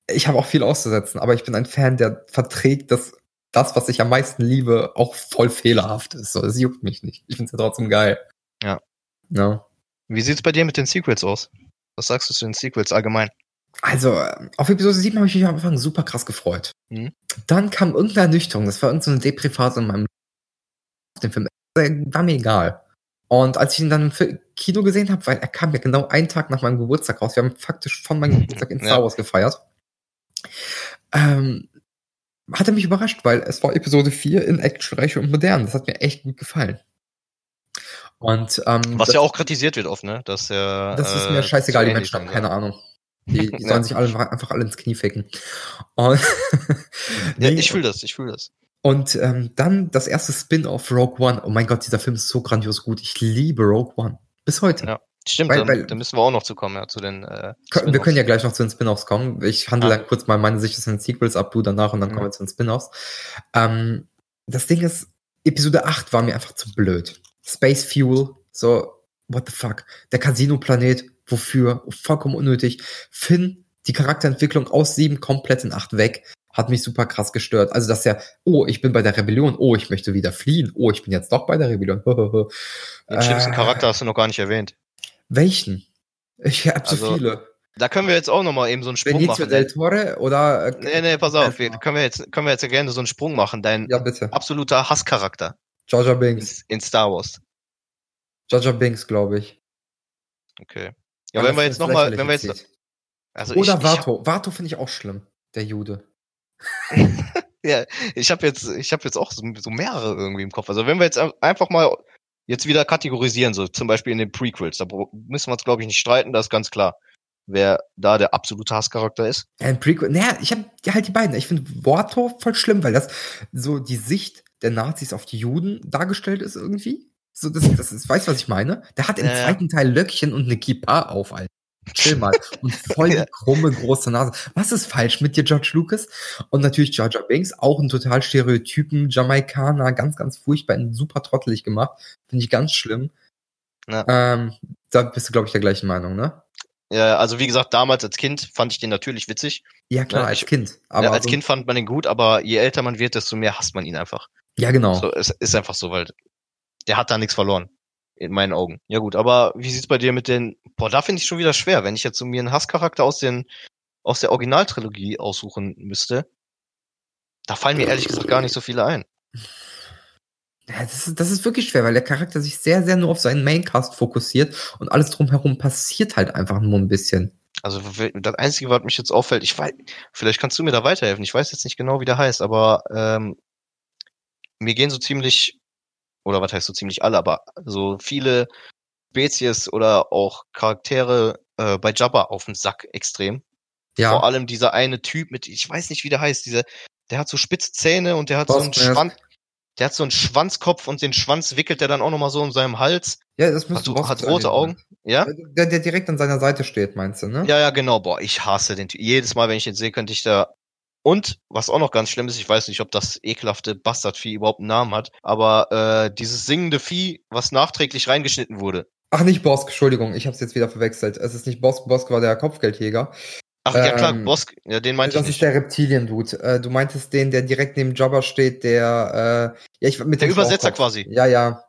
ich habe auch viel auszusetzen, aber ich bin ein Fan, der verträgt, dass das, was ich am meisten liebe, auch voll fehlerhaft ist. So, es juckt mich nicht. Ich finde es ja trotzdem geil. Ja. ja. Wie sieht's bei dir mit den Sequels aus? Was sagst du zu den Sequels allgemein? Also, auf Episode 7 habe ich mich am Anfang super krass gefreut. Mhm. Dann kam irgendeine Ernüchterung. Das war irgendeine so Depriphase in meinem dem Film. War mir egal. Und als ich ihn dann im Kino gesehen habe, weil er kam ja genau einen Tag nach meinem Geburtstag raus, wir haben faktisch von meinem Geburtstag in Star Wars gefeiert, ähm, hat er mich überrascht, weil es war Episode 4 in actionreich und modern. Das hat mir echt gut gefallen. Und, ähm, Was das, ja auch kritisiert wird oft, ne? Dass er, das ist mir äh, scheißegal, die Menschen haben keine ja. Ahnung. Die, die sollen sich alle einfach alle ins Knie ficken. Und ja, ich fühle das, ich fühle das. Und ähm, dann das erste Spin-off Rogue One. Oh mein Gott, dieser Film ist so grandios gut. Ich liebe Rogue One. Bis heute. Ja, stimmt. Weil, weil, da müssen wir auch noch zu kommen, ja, zu den. Äh, wir können ja gleich noch zu den Spin-offs kommen. Ich handle ah. dann kurz mal meine Sicht zu den Sequels ab, du danach und dann mhm. kommen wir zu den Spin-offs. Ähm, das Ding ist, Episode 8 war mir einfach zu blöd. Space Fuel, so, what the fuck. Der Casino-Planet, wofür? Vollkommen unnötig. Finn, die Charakterentwicklung aus 7 komplett in 8 weg hat mich super krass gestört. Also, dass er, oh, ich bin bei der Rebellion, oh, ich möchte wieder fliehen, oh, ich bin jetzt doch bei der Rebellion. Den schlimmsten äh, Charakter hast du noch gar nicht erwähnt. Welchen? Ich habe also, so viele. Da können wir jetzt auch nochmal eben so einen Sprung Benicio machen. del Torre oder? Äh, nee, nee, pass auf, wir, können wir jetzt, können wir jetzt gerne so einen Sprung machen. Dein ja, absoluter Hasscharakter. Georgia Binks. In, in Star Wars. Georgia Binks, glaube ich. Okay. Ja, wenn wir jetzt nochmal, wenn wir jetzt, also Oder ich, Vato. Ich, Vato finde ich auch schlimm. Der Jude. ja, ich habe jetzt, ich habe jetzt auch so, so, mehrere irgendwie im Kopf. Also wenn wir jetzt einfach mal jetzt wieder kategorisieren, so zum Beispiel in den Prequels, da müssen wir uns glaube ich nicht streiten, das ist ganz klar, wer da der absolute Hasscharakter ist. Ein Prequel, naja, ich habe halt die beiden. Ich finde Worto voll schlimm, weil das so die Sicht der Nazis auf die Juden dargestellt ist irgendwie. So, das, das ist, weißt du, was ich meine? Der hat im äh, zweiten Teil Löckchen und eine Kippa auf, Alter chill mal. Und voll die krumme, große Nase. Was ist falsch mit dir, George Lucas? Und natürlich Georgia Banks, auch ein total Stereotypen Jamaikaner, ganz, ganz furchtbar, super trottelig gemacht. Finde ich ganz schlimm. Ja. Ähm, da bist du, glaube ich, der gleichen Meinung, ne? Ja, also wie gesagt, damals als Kind fand ich den natürlich witzig. Ja, klar, ne? als Kind. Aber ja, als so Kind fand man den gut, aber je älter man wird, desto mehr hasst man ihn einfach. Ja, genau. So, es ist einfach so, weil der hat da nichts verloren in meinen Augen. Ja gut, aber wie sieht's bei dir mit den, boah, da finde ich schon wieder schwer, wenn ich jetzt so mir einen Hasscharakter aus den, aus der Originaltrilogie aussuchen müsste. Da fallen mir ehrlich gesagt gar nicht so viele ein. Ja, das, ist, das ist wirklich schwer, weil der Charakter sich sehr, sehr nur auf seinen Maincast fokussiert und alles drumherum passiert halt einfach nur ein bisschen. Also das Einzige, was mich jetzt auffällt, ich weiß, vielleicht kannst du mir da weiterhelfen. Ich weiß jetzt nicht genau, wie der heißt, aber ähm, mir gehen so ziemlich oder was heißt so ziemlich alle, aber so viele Spezies oder auch Charaktere äh, bei Jabba auf den Sack extrem. Ja. Vor allem dieser eine Typ mit, ich weiß nicht, wie der heißt, dieser, der hat so spitze Zähne und der hat Boss so einen Schwanz, der hat so einen Schwanzkopf und den Schwanz wickelt er dann auch nochmal so um seinem Hals. Ja, das müsste hat, hat rote Augen. Ja? Der, der direkt an seiner Seite steht, meinst du, ne? Ja, ja, genau. Boah, ich hasse den Typ. Jedes Mal, wenn ich ihn sehe, könnte ich da Und was auch noch ganz schlimm ist, ich weiß nicht, ob das ekelhafte Bastardvieh überhaupt einen Namen hat, aber äh, dieses singende Vieh, was nachträglich reingeschnitten wurde. Ach, nicht Bosk, Entschuldigung, ich habe es jetzt wieder verwechselt. Es ist nicht Bosk, Bosk war der Kopfgeldjäger. Ach ja klar, ähm, Bosk, ja, den meinte ich. Das ist der Reptilien-Dude. Äh, du meintest den, der direkt neben Jabba steht, der, äh, ja, ich mit Der Übersetzer quasi. Ja, ja.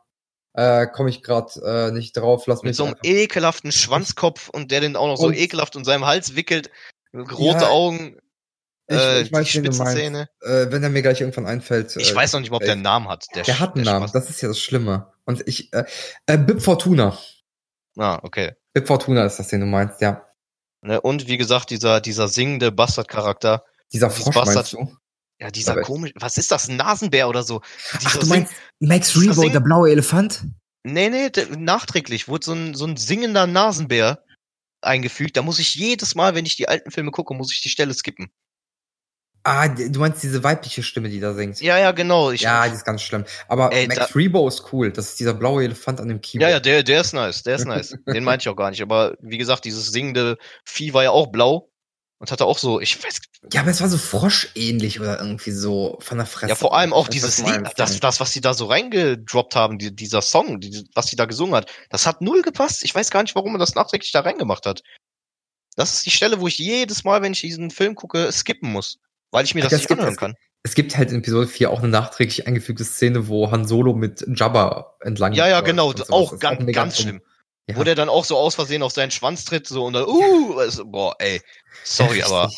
Äh, komme ich gerade äh, nicht drauf. Lass mit mich so einem ekelhaften Schwanzkopf und der den auch noch so ekelhaft um seinem Hals wickelt. Rote ja, Augen. Ich, äh, ich weiß, die Spitzenzähne. Äh, wenn er mir gleich irgendwann einfällt. Ich äh, weiß noch nicht mal, ob der einen Namen hat. Der, der hat einen Namen, Spaß. das ist ja das Schlimme. Und ich, äh, äh, Bib Fortuna. Ah, okay. Bib Fortuna ist das, den du meinst, ja. Ne, und wie gesagt, dieser, dieser singende Bastard-Charakter. Dieser Frosch, Bastard, du? Ja, dieser Aber komisch, was ist das, ein Nasenbär oder so? Dieser Ach, du meinst Max Rebo, der blaue Elefant? Nee, nee, nachträglich wurde so ein, so ein singender Nasenbär eingefügt. Da muss ich jedes Mal, wenn ich die alten Filme gucke, muss ich die Stelle skippen. Ah, du meinst diese weibliche Stimme, die da singt? Ja, ja, genau. Ich ja, die ist ganz schlimm. Aber ey, Max Rebo ist cool. Das ist dieser blaue Elefant an dem Keyboard. Ja, ja, der, der ist nice. Der ist nice. Den meinte ich auch gar nicht. Aber wie gesagt, dieses singende Vieh war ja auch blau und hatte auch so, ich weiß. Ja, aber es war so froschähnlich oder irgendwie so von der Fresse. Ja, vor allem auch dieses Lied, das, das, was sie da so reingedroppt haben, die, dieser Song, die, was sie da gesungen hat, das hat null gepasst. Ich weiß gar nicht, warum man das nachträglich da reingemacht hat. Das ist die Stelle, wo ich jedes Mal, wenn ich diesen Film gucke, skippen muss. Weil ich mir das, das nicht anhören kann. Es gibt halt in Episode 4 auch eine nachträglich eingefügte Szene, wo Han Solo mit Jabba entlang Ja, ja, genau, auch ganz, auch ganz schlimm. Ja. Wo der dann auch so aus Versehen auf seinen Schwanz tritt, so und dann, uh, also, boah, ey, sorry, ja, aber.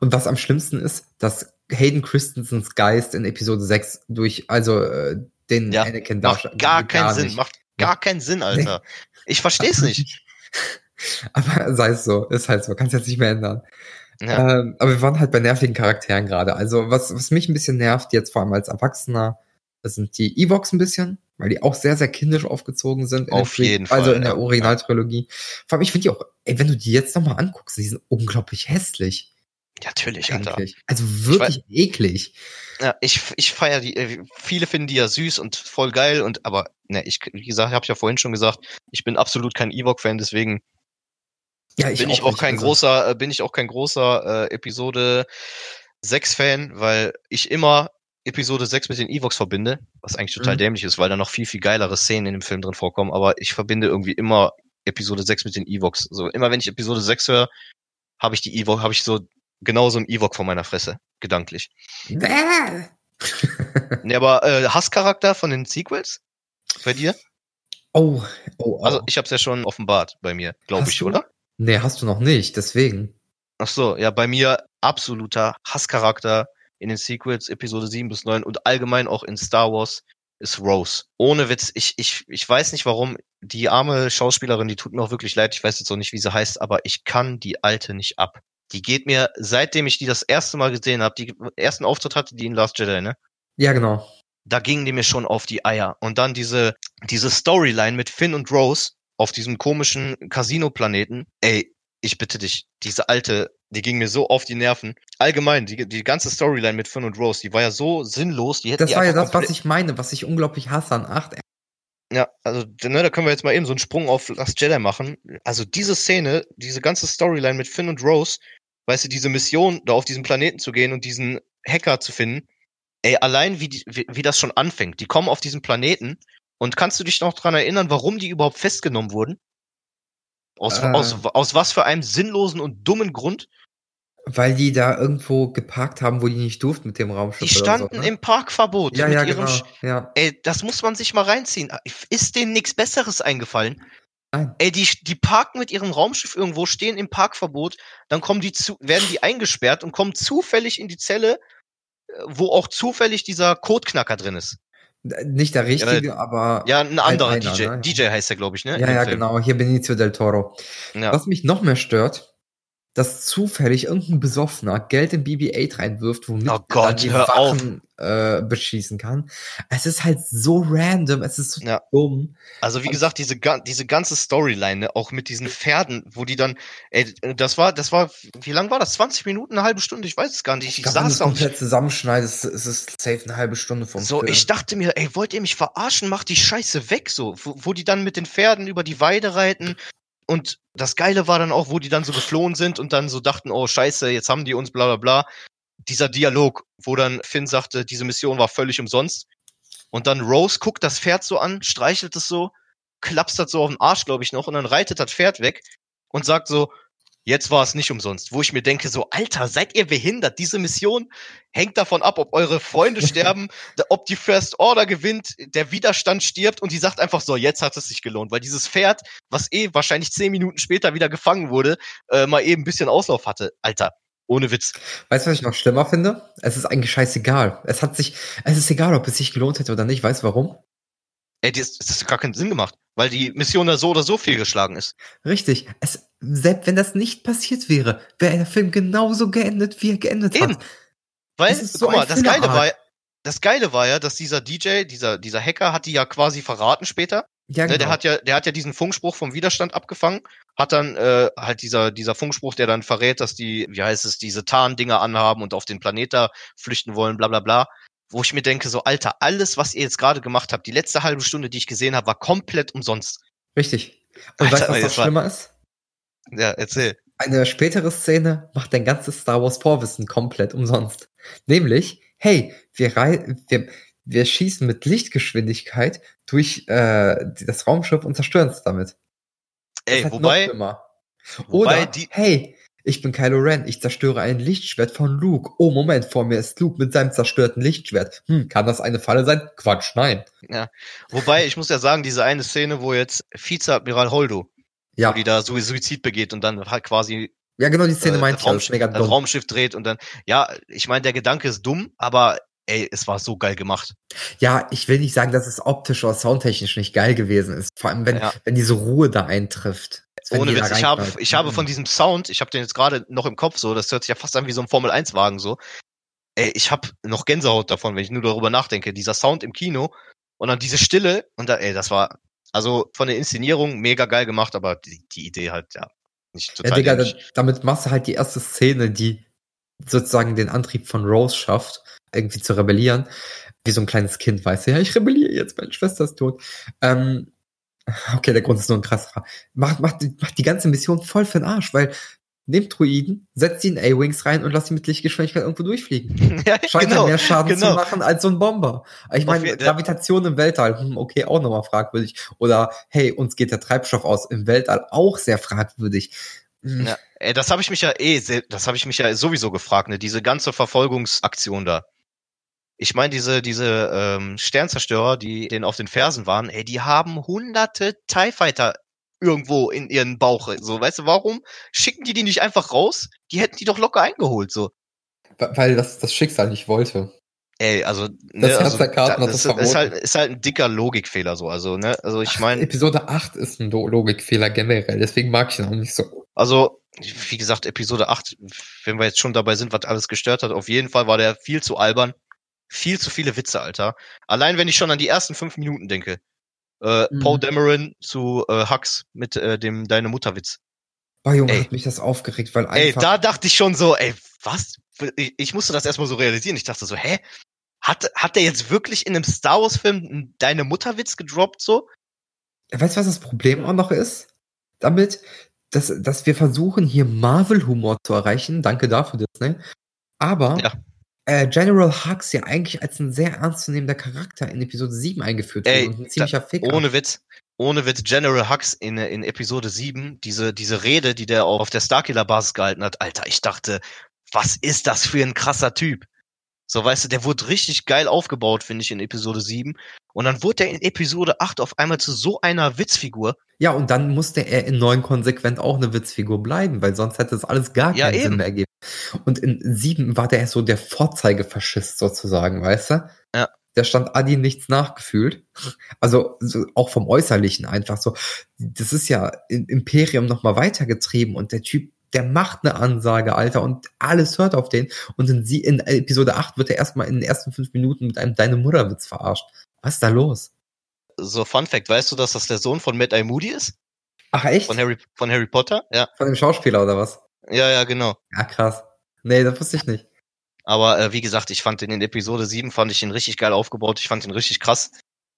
Und was am schlimmsten ist, dass Hayden Christensens Geist in Episode 6 durch, also, äh, den ja, Anakin macht gar keinen gar Sinn, nicht. macht gar keinen Sinn, Alter. Nee. Ich versteh's nicht. aber sei es so, ist halt so, kannst jetzt nicht mehr ändern. Ja. Ähm, aber wir waren halt bei nervigen Charakteren gerade. Also was, was mich ein bisschen nervt, jetzt vor allem als Erwachsener, das sind die Evox ein bisschen, weil die auch sehr, sehr kindisch aufgezogen sind. Auf jeden Fall. Also in der Originaltrilogie. Vor allem, ich finde die auch, ey, wenn du die jetzt nochmal anguckst, die sind unglaublich hässlich. Ja, natürlich, Alter. Also wirklich ich eklig. Ja, ich, ich feiere die, äh, viele finden die ja süß und voll geil und, aber, ne, ich, wie gesagt, habe ich ja vorhin schon gesagt, ich bin absolut kein Ewok-Fan, deswegen ja, ich bin auch ich auch kein also. großer, äh, bin ich auch kein großer äh, Episode 6 Fan, weil ich immer Episode 6 mit den Evox verbinde, was eigentlich total mhm. dämlich ist, weil da noch viel, viel geilere Szenen in dem Film drin vorkommen, aber ich verbinde irgendwie immer Episode 6 mit den Evox. So immer wenn ich Episode 6 höre, habe ich die Evox, habe ich so genauso ein Evox vor meiner Fresse, gedanklich. nee, aber äh, Hasscharakter von den Sequels? Bei dir? Oh, oh, oh. Also ich habe es ja schon offenbart bei mir, glaube ich, du? oder? Nee, hast du noch nicht, deswegen. Ach so, ja, bei mir absoluter Hasscharakter in den Sequels, Episode 7 bis 9 und allgemein auch in Star Wars ist Rose. Ohne Witz, ich, ich, ich weiß nicht warum, die arme Schauspielerin, die tut mir auch wirklich leid, ich weiß jetzt auch nicht, wie sie heißt, aber ich kann die alte nicht ab. Die geht mir, seitdem ich die das erste Mal gesehen habe, die ersten Auftritt hatte die in Last Jedi, ne? Ja, genau. Da gingen die mir schon auf die Eier. Und dann diese, diese Storyline mit Finn und Rose, auf diesem komischen Casino-Planeten. Ey, ich bitte dich, diese alte, die ging mir so auf die Nerven. Allgemein, die, die ganze Storyline mit Finn und Rose, die war ja so sinnlos. Die das war ja das, was ich meine, was ich unglaublich hasse an 8. Ja, also ne, da können wir jetzt mal eben so einen Sprung auf Last Jedi machen. Also diese Szene, diese ganze Storyline mit Finn und Rose, weißt du, diese Mission, da auf diesen Planeten zu gehen und diesen Hacker zu finden, ey, allein wie, die, wie, wie das schon anfängt. Die kommen auf diesen Planeten und kannst du dich noch dran erinnern, warum die überhaupt festgenommen wurden? Aus, äh, aus, aus was für einem sinnlosen und dummen Grund? Weil die da irgendwo geparkt haben, wo die nicht durften mit dem Raumschiff. Die standen so, ne? im Parkverbot. Ja, ja, genau. Ja. Ey, das muss man sich mal reinziehen. Ist denen nichts Besseres eingefallen? Nein. Ey, die, die parken mit ihrem Raumschiff irgendwo, stehen im Parkverbot, dann kommen die zu, werden die eingesperrt und kommen zufällig in die Zelle, äh, wo auch zufällig dieser Codeknacker drin ist. Nicht der richtige, ja, aber. Ja, ein anderer halt einer, DJ. Ne? DJ heißt er, glaube ich, ne? Ja, ja, genau. Hier Benicio del Toro. Ja. Was mich noch mehr stört, dass zufällig irgendein Besoffener Geld in BB-8 reinwirft, womit oh Gott, er die Wachen äh, beschießen kann. Es ist halt so random, es ist so ja. dumm. Also wie Und gesagt, diese, diese ganze Storyline, ne, auch mit diesen Pferden, wo die dann, ey, das war, das war, wie lang war das? 20 Minuten, eine halbe Stunde? Ich weiß es gar nicht. Ich, ich glaub, saß da und komplett zusammenschneidest, ist es safe eine halbe Stunde vom So, Film. ich dachte mir, ey, wollt ihr mich verarschen? Macht die Scheiße weg, so, wo, wo die dann mit den Pferden über die Weide reiten und das Geile war dann auch, wo die dann so geflohen sind und dann so dachten, oh scheiße, jetzt haben die uns bla bla bla. dieser Dialog, wo dann Finn sagte, diese Mission war völlig umsonst. Und dann Rose guckt das Pferd so an, streichelt es so, klapst das so auf den Arsch, glaube ich, noch, und dann reitet das Pferd weg und sagt so, jetzt war es nicht umsonst. Wo ich mir denke, so, Alter, seid ihr behindert? Diese Mission hängt davon ab, ob eure Freunde sterben, ob die First Order gewinnt, der Widerstand stirbt und die sagt einfach so, jetzt hat es sich gelohnt, weil dieses Pferd, was eh wahrscheinlich zehn Minuten später wieder gefangen wurde, äh, mal eben ein bisschen Auslauf hatte. Alter, ohne Witz. Weißt du, was ich noch schlimmer finde? Es ist eigentlich scheißegal. Es hat sich, es ist egal, ob es sich gelohnt hätte oder nicht. Weißt du warum? Ey, das, das hat gar keinen Sinn gemacht, weil die Mission da so oder so viel geschlagen ist. Richtig. Es, selbst wenn das nicht passiert wäre, wäre der Film genauso geendet, wie er geendet Eben. hat. Weil, so guck mal, das Geile war, das Geile war ja, dass dieser DJ, dieser, dieser Hacker hat die ja quasi verraten später. Ja, genau. Der hat ja, der hat ja diesen Funkspruch vom Widerstand abgefangen, hat dann äh, halt dieser, dieser Funkspruch, der dann verrät, dass die, wie heißt es, diese Tarndinger anhaben und auf den Planet flüchten wollen, bla bla bla. Wo ich mir denke, so, Alter, alles, was ihr jetzt gerade gemacht habt, die letzte halbe Stunde, die ich gesehen habe, war komplett umsonst. Richtig. Und Alter, weißt du, was noch schlimmer ist? Ja, erzähl. Eine spätere Szene macht dein ganzes Star Wars Vorwissen komplett umsonst. Nämlich, hey, wir, rei wir, wir schießen mit Lichtgeschwindigkeit durch äh, das Raumschiff und zerstören es damit. Ey, wobei, wobei Oder, die, hey, ich bin Kylo Ren, ich zerstöre ein Lichtschwert von Luke. Oh, Moment, vor mir ist Luke mit seinem zerstörten Lichtschwert. Hm, kann das eine Falle sein? Quatsch, nein. Ja, wobei, ich muss ja sagen, diese eine Szene, wo jetzt Vizeadmiral Holdo, ja. wo die da Suizid begeht und dann halt quasi ja, genau, die Szene äh, mega dumm. Das Raumschiff dreht und dann, ja, ich meine, der Gedanke ist dumm, aber ey, es war so geil gemacht. Ja, ich will nicht sagen, dass es optisch oder soundtechnisch nicht geil gewesen ist. Vor allem, wenn, ja. wenn diese Ruhe da eintrifft. Ohne Witz, ich habe, ich habe von diesem Sound, ich habe den jetzt gerade noch im Kopf so, das hört sich ja fast an wie so ein Formel-1-Wagen so. Ey, ich habe noch Gänsehaut davon, wenn ich nur darüber nachdenke. Dieser Sound im Kino und dann diese Stille und da, ey, das war, also von der Inszenierung mega geil gemacht, aber die, die Idee halt, ja, nicht total. Ja, Digga, damit machst du halt die erste Szene, die sozusagen den Antrieb von Rose schafft irgendwie zu rebellieren. Wie so ein kleines Kind, weißt du, ja, ich rebelliere jetzt, meine Schwester ist tot. Ähm, okay, der Grund ist nur ein krasser. Macht, macht, macht die ganze Mission voll für den Arsch, weil nehmt Druiden, setzt sie in A-Wings rein und lasst sie mit Lichtgeschwindigkeit irgendwo durchfliegen. ja, Scheint genau, mehr Schaden genau. zu machen als so ein Bomber. Ich meine, Gravitation im Weltall, hm, okay, auch nochmal fragwürdig. Oder hey, uns geht der Treibstoff aus im Weltall, auch sehr fragwürdig. Ja, ey, das habe ich mich ja eh, das habe ich mich ja sowieso gefragt, ne? Diese ganze Verfolgungsaktion da ich meine, diese, diese ähm, Sternzerstörer, die denen auf den Fersen waren, ey, die haben hunderte TIE Fighter irgendwo in ihren Bauch. So, weißt du, warum schicken die die nicht einfach raus? Die hätten die doch locker eingeholt, so. Weil das das Schicksal nicht wollte. Ey, also, ne, das also, da, das, das ist halt, ist halt ein dicker Logikfehler so, also, ne, also ich meine. Episode 8 ist ein Logikfehler generell, deswegen mag ich ihn auch nicht so. Also, wie gesagt, Episode 8, wenn wir jetzt schon dabei sind, was alles gestört hat, auf jeden Fall war der viel zu albern viel zu viele Witze, Alter. Allein wenn ich schon an die ersten fünf Minuten denke. Äh, mhm. Paul Dameron zu äh, Hux mit äh, dem Deine Mutterwitz. Oh Junge, ey. hat mich das aufgeregt, weil einfach. Ey, da dachte ich schon so, ey, was? Ich, ich musste das erstmal so realisieren. Ich dachte so, hä? Hat, hat der jetzt wirklich in einem Star Wars-Film Deine Mutterwitz gedroppt so? Weißt du, was das Problem auch noch ist? Damit, dass, dass wir versuchen, hier Marvel-Humor zu erreichen. Danke dafür, Disney. Aber ja äh, General Hux ja eigentlich als ein sehr ernstzunehmender Charakter in Episode 7 eingeführt wurde und ein ziemlicher da, Ficker. Ohne Witz. Ohne Witz, General Hux in, in Episode 7, diese, diese Rede, die der auf der Starkiller-Basis gehalten hat, Alter, ich dachte, was ist das für ein krasser Typ? So, weißt du, der wurde richtig geil aufgebaut, finde ich, in Episode 7. Und dann wurde er in Episode 8 auf einmal zu so einer Witzfigur. Ja, und dann musste er in 9 konsequent auch eine Witzfigur bleiben, weil sonst hätte das alles gar keinen ja, Sinn mehr ergeben. Und in 7 war der so der Vorzeigefaschist sozusagen, weißt du? Ja. Der stand Adi nichts nachgefühlt. Also so, auch vom Äußerlichen einfach so. Das ist ja im Imperium nochmal weitergetrieben und der Typ der macht eine Ansage, Alter, und alles hört auf den. Und in, sie, in Episode 8 wird er erstmal in den ersten fünf Minuten mit einem Deine Mutterwitz verarscht. Was ist da los? So, Fun Fact, weißt du, dass das der Sohn von Matt I. Moody ist? Ach, echt? Von Harry, von Harry Potter? Ja. Von dem Schauspieler oder was? Ja, ja, genau. Ja, krass. Nee, das wusste ich nicht. Aber äh, wie gesagt, ich fand den in Episode 7 fand ich ihn richtig geil aufgebaut. Ich fand ihn richtig krass.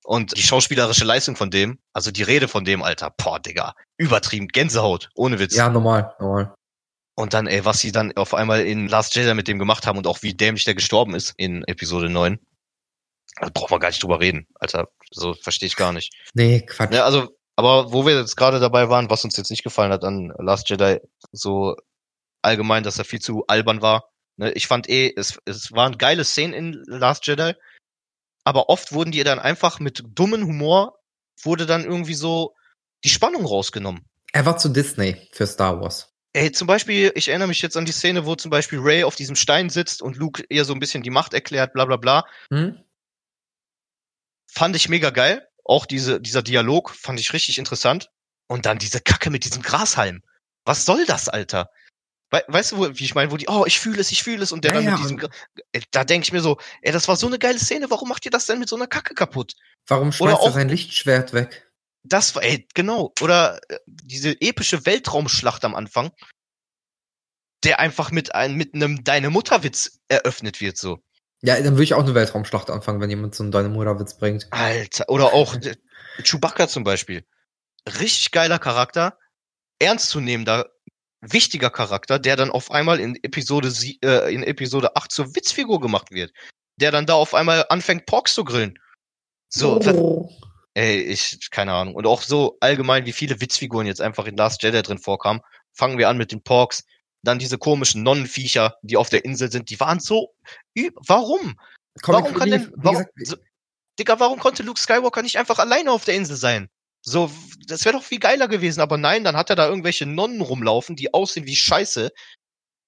Und die schauspielerische Leistung von dem, also die Rede von dem, Alter, boah, Digga, übertrieben, Gänsehaut, ohne Witz. Ja, normal, normal. Und dann, ey, was sie dann auf einmal in Last Jedi mit dem gemacht haben und auch wie dämlich der gestorben ist in Episode 9. Da braucht man gar nicht drüber reden, Alter. So verstehe ich gar nicht. Nee, Quatsch. Ja, also, aber wo wir jetzt gerade dabei waren, was uns jetzt nicht gefallen hat an Last Jedi, so allgemein, dass er viel zu albern war. Ne, ich fand eh, es, es waren geile Szenen in Last Jedi, aber oft wurden die dann einfach mit dummen Humor, wurde dann irgendwie so die Spannung rausgenommen. Er war zu Disney für Star Wars. Ey, zum Beispiel, ich erinnere mich jetzt an die Szene, wo zum Beispiel Ray auf diesem Stein sitzt und Luke ihr so ein bisschen die Macht erklärt, bla bla bla. Hm? Fand ich mega geil. Auch diese, dieser Dialog fand ich richtig interessant. Und dann diese Kacke mit diesem Grashalm. Was soll das, Alter? We weißt du, wo, wie ich meine, wo die, oh, ich fühle es, ich fühle es und der ja, dann mit diesem, ey, da denke ich mir so, ey, das war so eine geile Szene, warum macht ihr das denn mit so einer Kacke kaputt? Warum schmeißt er sein Lichtschwert weg? Das war, ey, genau. Oder äh, diese epische Weltraumschlacht am Anfang, der einfach mit einem, mit einem Deine Mutterwitz eröffnet wird, so. Ja, dann würde ich auch eine Weltraumschlacht anfangen, wenn jemand so einen Mutterwitz bringt. Alter, oder auch Chewbacca zum Beispiel. Richtig geiler Charakter, ernstzunehmender, wichtiger Charakter, der dann auf einmal in Episode, äh, in Episode 8 zur Witzfigur gemacht wird. Der dann da auf einmal anfängt, Porks zu grillen. So, oh. Ey, ich, keine Ahnung. Und auch so allgemein, wie viele Witzfiguren jetzt einfach in Last Jedi drin vorkamen. Fangen wir an mit den Porks. Dann diese komischen Nonnenviecher, die auf der Insel sind, die waren so, warum? Comic warum kann denn, warum, so, Digga, warum konnte Luke Skywalker nicht einfach alleine auf der Insel sein? So, das wäre doch viel geiler gewesen, aber nein, dann hat er da irgendwelche Nonnen rumlaufen, die aussehen wie Scheiße.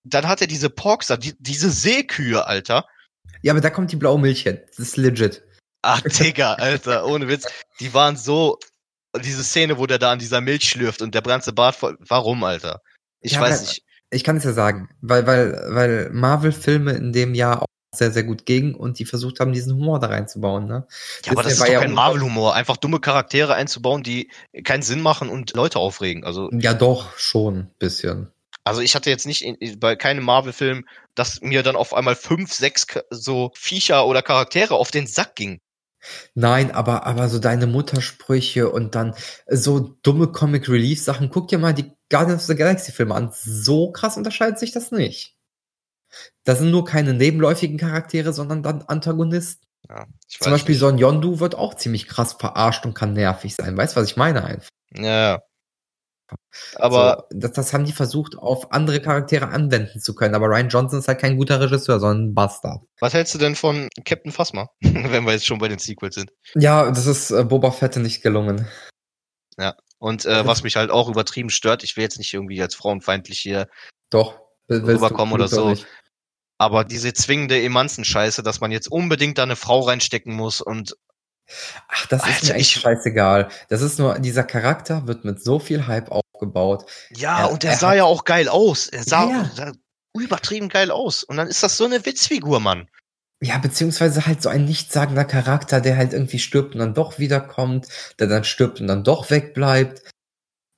Dann hat er diese Porks die, diese Seekühe, Alter. Ja, aber da kommt die blaue Milch hin. Das ist legit. Ach, Digga, Alter, ohne Witz. Die waren so, diese Szene, wo der da an dieser Milch schlürft und der ganze Bart voll. Warum, Alter? Ich ja, weiß nicht. Ich kann es ja sagen, weil, weil, weil Marvel-Filme in dem Jahr auch sehr, sehr gut gingen und die versucht haben, diesen Humor da reinzubauen, ne? Ja, aber das ist doch ja kein Marvel-Humor, einfach dumme Charaktere einzubauen, die keinen Sinn machen und Leute aufregen. Also. Ja, doch, schon, bisschen. Also ich hatte jetzt nicht in, bei keinem Marvel-Film, dass mir dann auf einmal fünf, sechs so Viecher oder Charaktere auf den Sack ging. Nein, aber, aber so deine Muttersprüche und dann so dumme Comic Relief Sachen. Guck dir mal die Guardians of the Galaxy Filme an. So krass unterscheidet sich das nicht. Das sind nur keine nebenläufigen Charaktere, sondern dann Antagonisten. Ja, Zum Beispiel nicht. Son Yondu wird auch ziemlich krass verarscht und kann nervig sein. Weißt du, was ich meine einfach? Ja. Aber so, das, das haben die versucht, auf andere Charaktere anwenden zu können. Aber Ryan Johnson ist halt kein guter Regisseur, sondern ein Bastard. Was hältst du denn von Captain Phasma, wenn wir jetzt schon bei den Sequels sind? Ja, das ist äh, Boba Fett nicht gelungen. Ja, und äh, was mich halt auch übertrieben stört, ich will jetzt nicht irgendwie als frauenfeindlich hier Doch, rüberkommen oder so. Aber diese zwingende Emanzen-Scheiße, dass man jetzt unbedingt da eine Frau reinstecken muss und Ach, das Alter, ist mir echt scheißegal. Das ist nur, dieser Charakter wird mit so viel Hype aufgebaut. Ja, er, und der sah hat, ja auch geil aus. Er sah, ja. sah, übertrieben geil aus. Und dann ist das so eine Witzfigur, Mann. Ja, beziehungsweise halt so ein nichtssagender Charakter, der halt irgendwie stirbt und dann doch wiederkommt, der dann stirbt und dann doch wegbleibt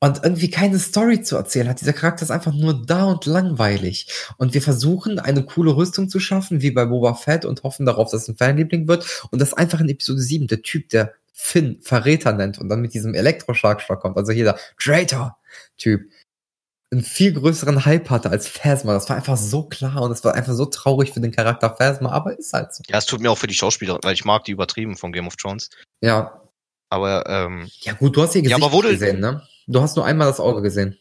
und irgendwie keine Story zu erzählen hat. Dieser Charakter ist einfach nur da und langweilig. Und wir versuchen, eine coole Rüstung zu schaffen, wie bei Boba Fett, und hoffen darauf, dass es ein Fanliebling wird. Und das einfach in Episode 7 der Typ, der Finn Verräter nennt und dann mit diesem Elektroschlagschlag kommt. Also jeder Traitor-Typ einen viel größeren Hype hatte als Phasma. Das war einfach so klar und es war einfach so traurig für den Charakter Phasma, aber ist halt so. Ja, es tut mir auch für die Schauspieler, weil ich mag die übertrieben von Game of Thrones. Ja. Aber, ähm. Ja, gut, du hast ihr Gesicht ja, aber wurde, gesehen, ne? Du hast nur einmal das Auge gesehen.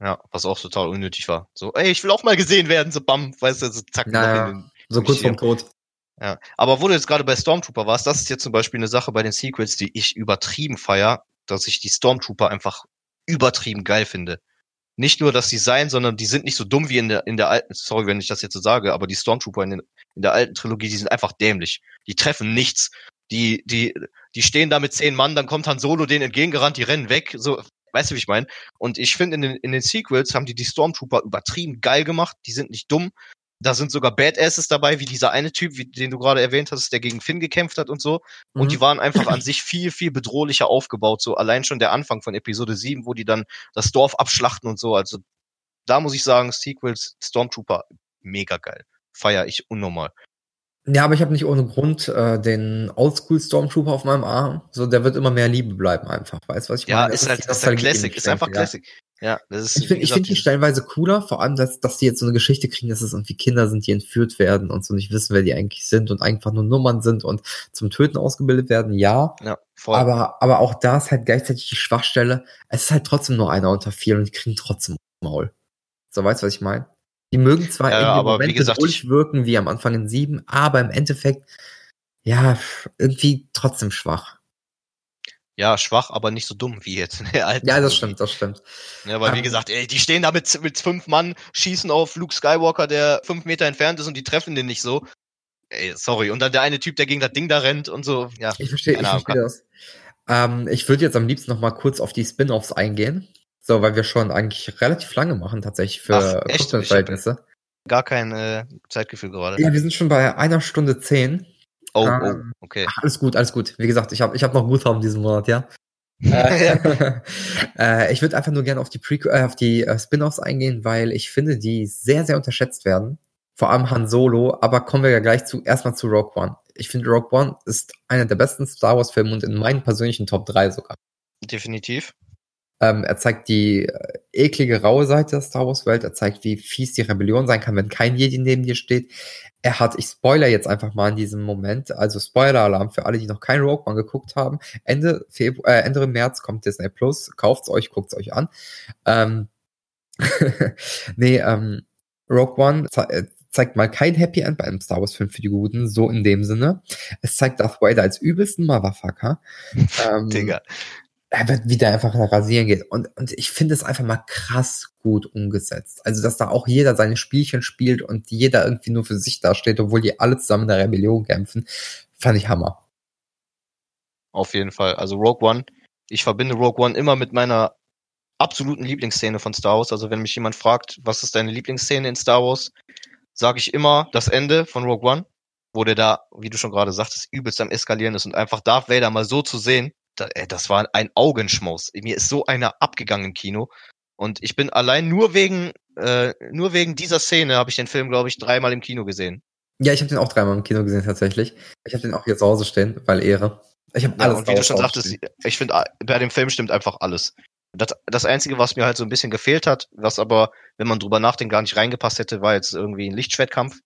Ja, was auch total unnötig war. So, ey, ich will auch mal gesehen werden, so bam, weißt du, so zack. Naja, den, so kurz vorm Tod. Ja, aber wo du jetzt gerade bei Stormtrooper warst, das ist jetzt zum Beispiel eine Sache bei den Sequels, die ich übertrieben feier, dass ich die Stormtrooper einfach übertrieben geil finde. Nicht nur das Design, sondern die sind nicht so dumm wie in der, in der alten, sorry, wenn ich das jetzt so sage, aber die Stormtrooper in, den, in der alten Trilogie, die sind einfach dämlich. Die treffen nichts. Die, die, die stehen da mit zehn Mann, dann kommt Han Solo denen entgegengerannt, die rennen weg. So, Weißt du, wie ich meine? Und ich finde, in den, in den Sequels haben die die Stormtrooper übertrieben geil gemacht. Die sind nicht dumm. Da sind sogar Badasses dabei, wie dieser eine Typ, wie, den du gerade erwähnt hast, der gegen Finn gekämpft hat und so. Mhm. Und die waren einfach an sich viel, viel bedrohlicher aufgebaut. So allein schon der Anfang von Episode 7, wo die dann das Dorf abschlachten und so. Also da muss ich sagen, Sequels, Stormtrooper, mega geil. Feier ich unnormal. Ja, aber ich habe nicht ohne Grund äh, den Oldschool Stormtrooper auf meinem Arm. So, der wird immer mehr Liebe bleiben einfach. Weißt du, was ich ja, meine? Ja, ist halt, ist halt Classic, ist einfach Classic. Ja, das ist. Ich finde find die stellenweise cooler, vor allem, dass, dass die jetzt so eine Geschichte kriegen, dass es irgendwie Kinder sind, die entführt werden und so nicht wissen, wer die eigentlich sind und einfach nur Nummern sind und zum Töten ausgebildet werden, ja. Ja, voll. Aber, aber auch da ist halt gleichzeitig die Schwachstelle, es ist halt trotzdem nur einer unter vier und die kriegen trotzdem Maul. So, weißt du, was ich meine? Die mögen zwar ja, irgendwie aber Moment gesagt, durchwirken, wie am Anfang in sieben, aber im Endeffekt, ja, irgendwie trotzdem schwach ja, schwach, aber nicht so dumm wie jetzt in der alten. Ja, das stimmt, das stimmt. Ja, weil um, wie ähm, gesagt, ey, die stehen da mit, mit fünf Mann, schießen auf Luke Skywalker, der fünf Meter entfernt ist und die treffen den nicht so. Ey, sorry. Und dann der eine Typ, der gegen das Ding da rennt und so. Ja, ich verstehe, ich verstehe das. Ähm, ich würde jetzt am liebsten noch mal kurz auf die Spin-offs eingehen. So, weil wir schon eigentlich relativ lange machen, tatsächlich für Content-Verhältnisse. Gar kein äh, Zeitgefühl gerade. Ja, wir sind schon bei einer Stunde zehn. Oh, ähm, oh, okay. Ach, alles gut, alles gut. Wie gesagt, ich habe ich hab noch Guthaben diesen Monat, ja. äh, äh, ich würde einfach nur gerne auf die, Pre äh, auf die äh, Spin-offs eingehen, weil ich finde, die sehr, sehr unterschätzt werden. Vor allem Han Solo, aber kommen wir ja gleich zu erstmal zu Rogue One. Ich finde, Rogue One ist einer der besten Star Wars-Filme und in meinen persönlichen Top 3 sogar. Definitiv. Ähm, er zeigt die äh, eklige, raue Seite der Star Wars-Welt. Er zeigt, wie fies die Rebellion sein kann, wenn kein Jedi neben dir steht. Er hat, ich spoiler jetzt einfach mal in diesem Moment, also Spoiler-Alarm für alle, die noch kein Rogue One geguckt haben. Ende, Februar, äh, Ende März kommt Disney Plus. Kauft's euch, guckt's euch an. Ähm, nee, ähm, Rogue One ze äh, zeigt mal kein Happy End bei einem Star Wars Film für die Guten, so in dem Sinne. Es zeigt Darth Vader als übelsten Motherfucker. ähm, Digga er wird wieder einfach rasieren geht. Und, und ich finde es einfach mal krass gut umgesetzt. Also, dass da auch jeder seine Spielchen spielt und jeder irgendwie nur für sich dasteht, obwohl die alle zusammen in der Rebellion kämpfen, fand ich Hammer. Auf jeden Fall. Also Rogue One, ich verbinde Rogue One immer mit meiner absoluten Lieblingsszene von Star Wars. Also wenn mich jemand fragt, was ist deine Lieblingsszene in Star Wars, sage ich immer das Ende von Rogue One, wo der da, wie du schon gerade sagtest, übelst am Eskalieren ist und einfach Darth Vader mal so zu sehen, das war ein Augenschmaus. Mir ist so einer abgegangen im Kino. Und ich bin allein nur wegen, äh, nur wegen dieser Szene habe ich den Film, glaube ich, dreimal im Kino gesehen. Ja, ich habe den auch dreimal im Kino gesehen tatsächlich. Ich habe den auch hier zu Hause stehen, weil Ehre. Ich habe alles. Ja, und wie du schon sagtest, ich finde, bei dem Film stimmt einfach alles. Das, das Einzige, was mir halt so ein bisschen gefehlt hat, was aber, wenn man drüber nachdenkt, gar nicht reingepasst hätte, war jetzt irgendwie ein Lichtschwertkampf.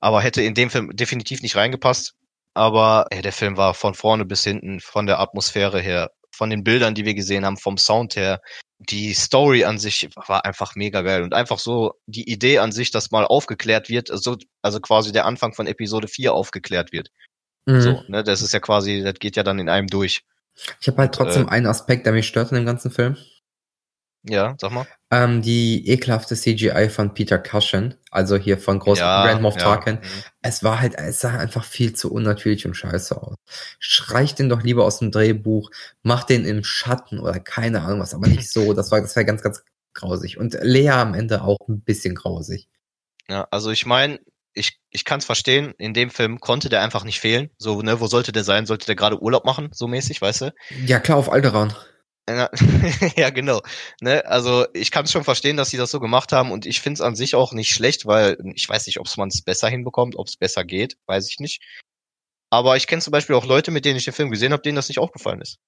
Aber hätte in dem Film definitiv nicht reingepasst. Aber ja, der Film war von vorne bis hinten, von der Atmosphäre her, von den Bildern, die wir gesehen haben, vom Sound her, die Story an sich war einfach mega geil und einfach so die Idee an sich, dass mal aufgeklärt wird, also, also quasi der Anfang von Episode 4 aufgeklärt wird. Mhm. So, ne, das ist ja quasi, das geht ja dann in einem durch. Ich habe halt trotzdem äh, einen Aspekt, der mich stört in dem ganzen Film. Ja, sag mal. Ähm, die ekelhafte CGI von Peter Cushing, also hier von Groß ja, Grand Moff Tarkin. Ja. Mhm. Es war halt, es sah einfach viel zu unnatürlich und scheiße aus. Streich den doch lieber aus dem Drehbuch, mach den im Schatten oder keine Ahnung was, aber nicht so. Das war, das war ganz, ganz grausig. Und Lea am Ende auch ein bisschen grausig. Ja, also ich meine, ich, ich kann es verstehen, in dem Film konnte der einfach nicht fehlen. So, ne, wo sollte der sein? Sollte der gerade Urlaub machen, so mäßig, weißt du? Ja, klar, auf Alderan. ja, genau. Ne? Also ich kann es schon verstehen, dass sie das so gemacht haben und ich finde es an sich auch nicht schlecht, weil ich weiß nicht, ob man es besser hinbekommt, ob es besser geht, weiß ich nicht. Aber ich kenne zum Beispiel auch Leute, mit denen ich den Film gesehen habe, denen das nicht aufgefallen ist.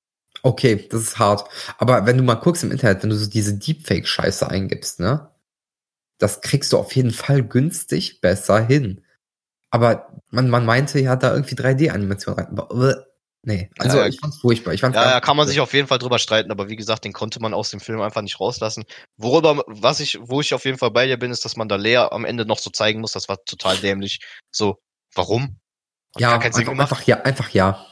Okay, das ist hart. Aber wenn du mal guckst im Internet, wenn du so diese Deepfake-Scheiße eingibst, ne? Das kriegst du auf jeden Fall günstig besser hin. Aber man, man meinte ja da irgendwie 3D-Animation rein. Nee, also ja, ich fand's furchtbar. Ich fand's ja, ja, kann man sich auf jeden Fall drüber streiten, aber wie gesagt, den konnte man aus dem Film einfach nicht rauslassen. Worüber, was ich, wo ich auf jeden Fall bei dir bin, ist, dass man da Lea am Ende noch so zeigen muss, das war total dämlich. So, warum? Hat ja, einfach, einfach, ja, einfach ja.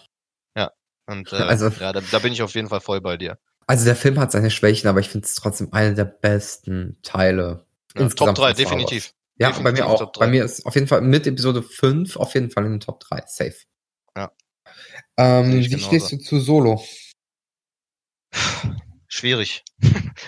Ja, und äh, also, ja, da, da bin ich auf jeden Fall voll bei dir. Also der Film hat seine Schwächen, aber ich finde es trotzdem eine der besten Teile. Ja, Top 3, definitiv. Ja, definitiv bei mir auch. Bei mir ist auf jeden Fall mit Episode 5 auf jeden Fall in den Top 3. Safe. Ja. Ähm, wie genauso. stehst du zu Solo? Schwierig.